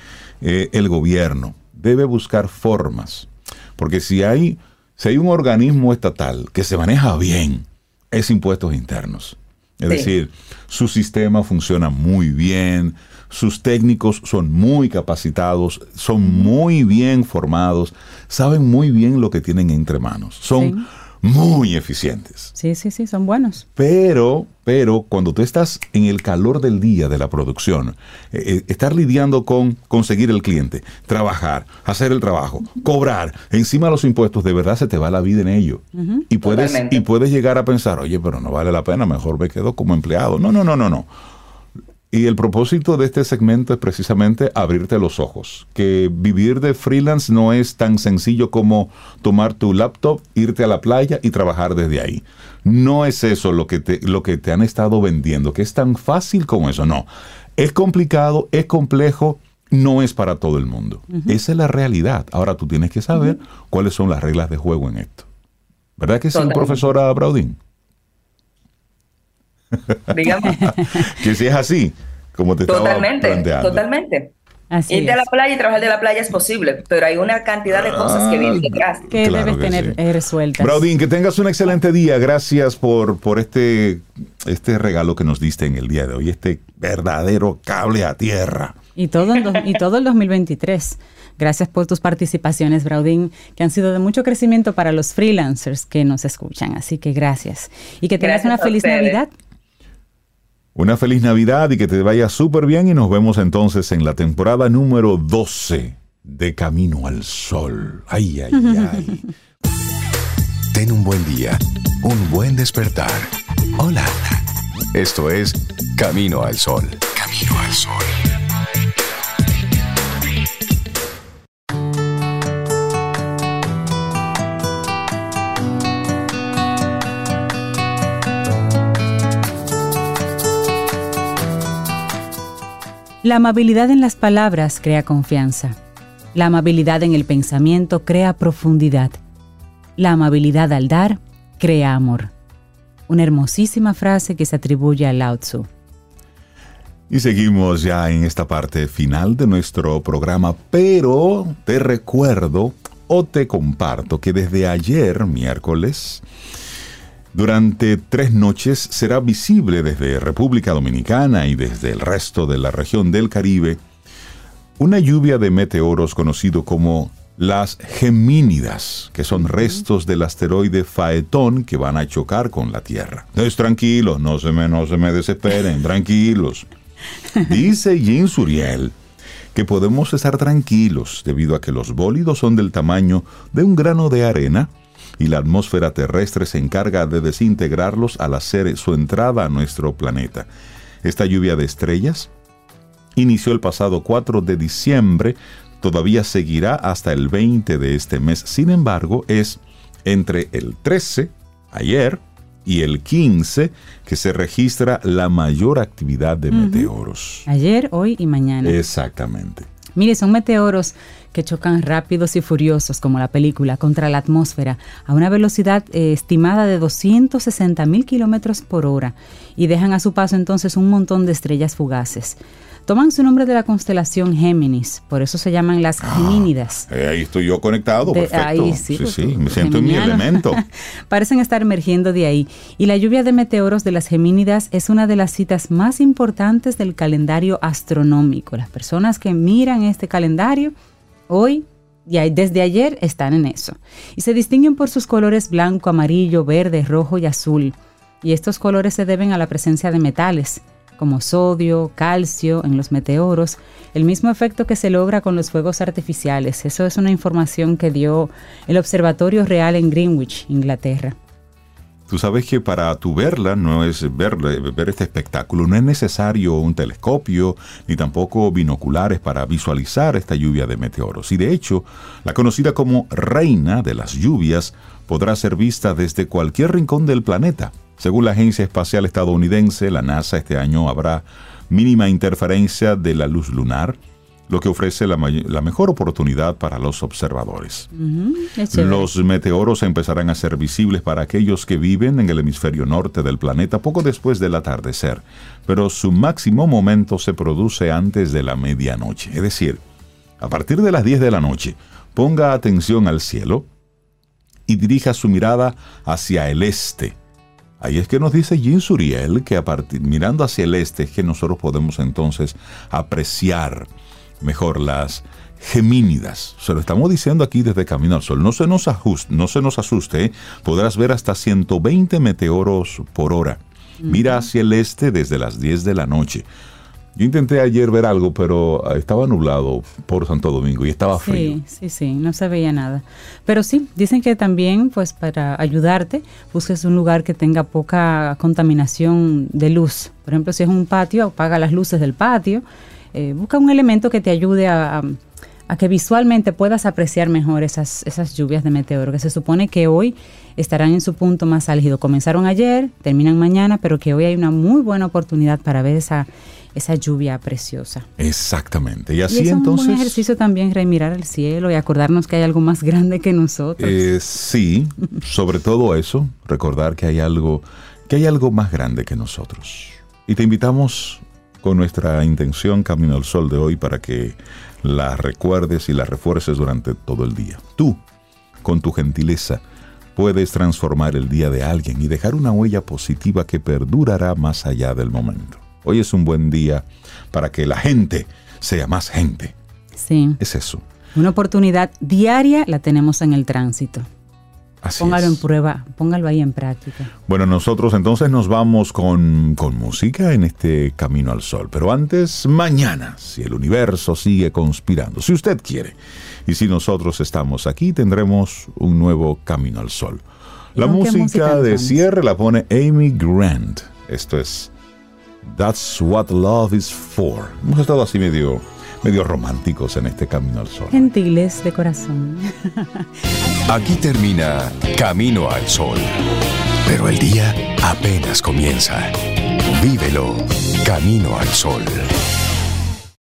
eh, el gobierno debe buscar formas, porque si hay, si hay un organismo estatal que se maneja bien, es impuestos internos. Es decir, su sistema funciona muy bien, sus técnicos son muy capacitados, son muy bien formados, saben muy bien lo que tienen entre manos. Son muy eficientes. Sí, sí, sí, son buenos. Pero, pero cuando tú estás en el calor del día de la producción, eh, eh, estar lidiando con conseguir el cliente, trabajar, hacer el trabajo, cobrar, encima de los impuestos, de verdad se te va la vida en ello. y, puedes, y puedes llegar a pensar, oye, pero no vale la pena, mejor me quedo como empleado. No, no, no, no, no. Y el propósito de este segmento es precisamente abrirte los ojos, que vivir de freelance no es tan sencillo como tomar tu laptop, irte a la playa y trabajar desde ahí. No es eso lo que te, lo que te han estado vendiendo, que es tan fácil como eso, no. Es complicado, es complejo, no es para todo el mundo. Esa es la realidad. Ahora tú tienes que saber cuáles son las reglas de juego en esto. ¿Verdad que sí, profesora Braudín? *laughs* digamos. *laughs* que si es así, como te totalmente, estaba Totalmente. Así Irte a la playa y trabajar de la playa es posible, pero hay una cantidad de cosas que vienen detrás. Que debes tener eh, resueltas. Braudín, que tengas un excelente día. Gracias por, por este, este regalo que nos diste en el día de hoy, este verdadero cable a tierra. Y todo, y todo el 2023. Gracias por tus participaciones, Braudín, que han sido de mucho crecimiento para los freelancers que nos escuchan. Así que gracias. Y que tengas una feliz Navidad. Una feliz Navidad y que te vaya súper bien y nos vemos entonces en la temporada número 12 de Camino al Sol. Ay, ay, ay. *laughs* Ten un buen día, un buen despertar. Hola. Esto es Camino al Sol. Camino al Sol. La amabilidad en las palabras crea confianza. La amabilidad en el pensamiento crea profundidad. La amabilidad al dar crea amor. Una hermosísima frase que se atribuye a Lao Tzu. Y seguimos ya en esta parte final de nuestro programa, pero te recuerdo o te comparto que desde ayer, miércoles, durante tres noches será visible desde República Dominicana y desde el resto de la región del Caribe una lluvia de meteoros conocido como las Gemínidas, que son restos del asteroide Faetón que van a chocar con la Tierra. Entonces, tranquilos, no se me, no se me desesperen, *laughs* tranquilos. Dice Jean Suriel que podemos estar tranquilos debido a que los bólidos son del tamaño de un grano de arena y la atmósfera terrestre se encarga de desintegrarlos al hacer su entrada a nuestro planeta. Esta lluvia de estrellas inició el pasado 4 de diciembre, todavía seguirá hasta el 20 de este mes. Sin embargo, es entre el 13, ayer, y el 15 que se registra la mayor actividad de meteoros. Ayer, hoy y mañana. Exactamente. Mire, son meteoros que chocan rápidos y furiosos, como la película, contra la atmósfera a una velocidad eh, estimada de 260 mil kilómetros por hora y dejan a su paso entonces un montón de estrellas fugaces toman su nombre de la constelación Géminis, por eso se llaman las ah, Gemínidas. Eh, ahí estoy yo conectado, perfecto. Ahí, sí, sí, sí, me siento en mi elemento. *laughs* Parecen estar emergiendo de ahí. Y la lluvia de meteoros de las Gemínidas es una de las citas más importantes del calendario astronómico. Las personas que miran este calendario hoy y desde ayer están en eso. Y se distinguen por sus colores blanco, amarillo, verde, rojo y azul. Y estos colores se deben a la presencia de metales como sodio, calcio en los meteoros, el mismo efecto que se logra con los fuegos artificiales. Eso es una información que dio el Observatorio Real en Greenwich, Inglaterra. Tú sabes que para tu verla, no es ver, ver este espectáculo, no es necesario un telescopio ni tampoco binoculares para visualizar esta lluvia de meteoros. Y de hecho, la conocida como reina de las lluvias podrá ser vista desde cualquier rincón del planeta. Según la Agencia Espacial Estadounidense, la NASA este año habrá mínima interferencia de la luz lunar, lo que ofrece la, mejor oportunidad para los observadores. los meteoros empezarán a ser visibles para aquellos que viven en el hemisferio norte del planeta poco después del atardecer, pero su máximo momento se produce antes de la medianoche, es decir, a partir de las 10 de la noche. Ponga atención al cielo y dirija su mirada hacia el este Ahí es que nos dice Jean Suriel que a partir, mirando hacia el este es que nosotros podemos entonces apreciar mejor las gemínidas. Se lo estamos diciendo aquí desde Camino al Sol. No se nos, ajuste, no se nos asuste, ¿eh? podrás ver hasta 120 meteoros por hora. Mira hacia el este desde las 10 de la noche. Yo intenté ayer ver algo, pero ah, estaba nublado por Santo Domingo y estaba frío. Sí, sí, sí, no se veía nada. Pero sí, dicen que también, pues para ayudarte, busques un lugar que tenga poca contaminación de luz. Por ejemplo, si es un patio, apaga las luces del patio. Eh, busca un elemento que te ayude a, a, que visualmente puedas apreciar mejor esas, esas lluvias de meteoro, que se supone que hoy estarán en su punto más álgido. Comenzaron ayer, terminan mañana, pero que hoy hay una muy buena oportunidad para ver esa esa lluvia preciosa. Exactamente. Y así entonces. Es un ejercicio también remirar el cielo y acordarnos que hay algo más grande que nosotros. Eh, sí, *laughs* sobre todo eso, recordar que hay algo, que hay algo más grande que nosotros. Y te invitamos con nuestra intención Camino al Sol de hoy para que la recuerdes y la refuerces durante todo el día. Tú, con tu gentileza, puedes transformar el día de alguien y dejar una huella positiva que perdurará más allá del momento. Hoy es un buen día para que la gente sea más gente. Sí. Es eso. Una oportunidad diaria la tenemos en el tránsito. Así póngalo en prueba, póngalo ahí en práctica. Bueno, nosotros entonces nos vamos con, con música en este Camino al Sol. Pero antes, mañana, si el universo sigue conspirando, si usted quiere, y si nosotros estamos aquí, tendremos un nuevo Camino al Sol. La música de cierre la pone Amy Grant. Esto es That's what love is for. Hemos estado así medio, medio románticos en este Camino al Sol. Gentiles de corazón. Aquí termina Camino al Sol. Pero el día apenas comienza. Vívelo. Camino al Sol.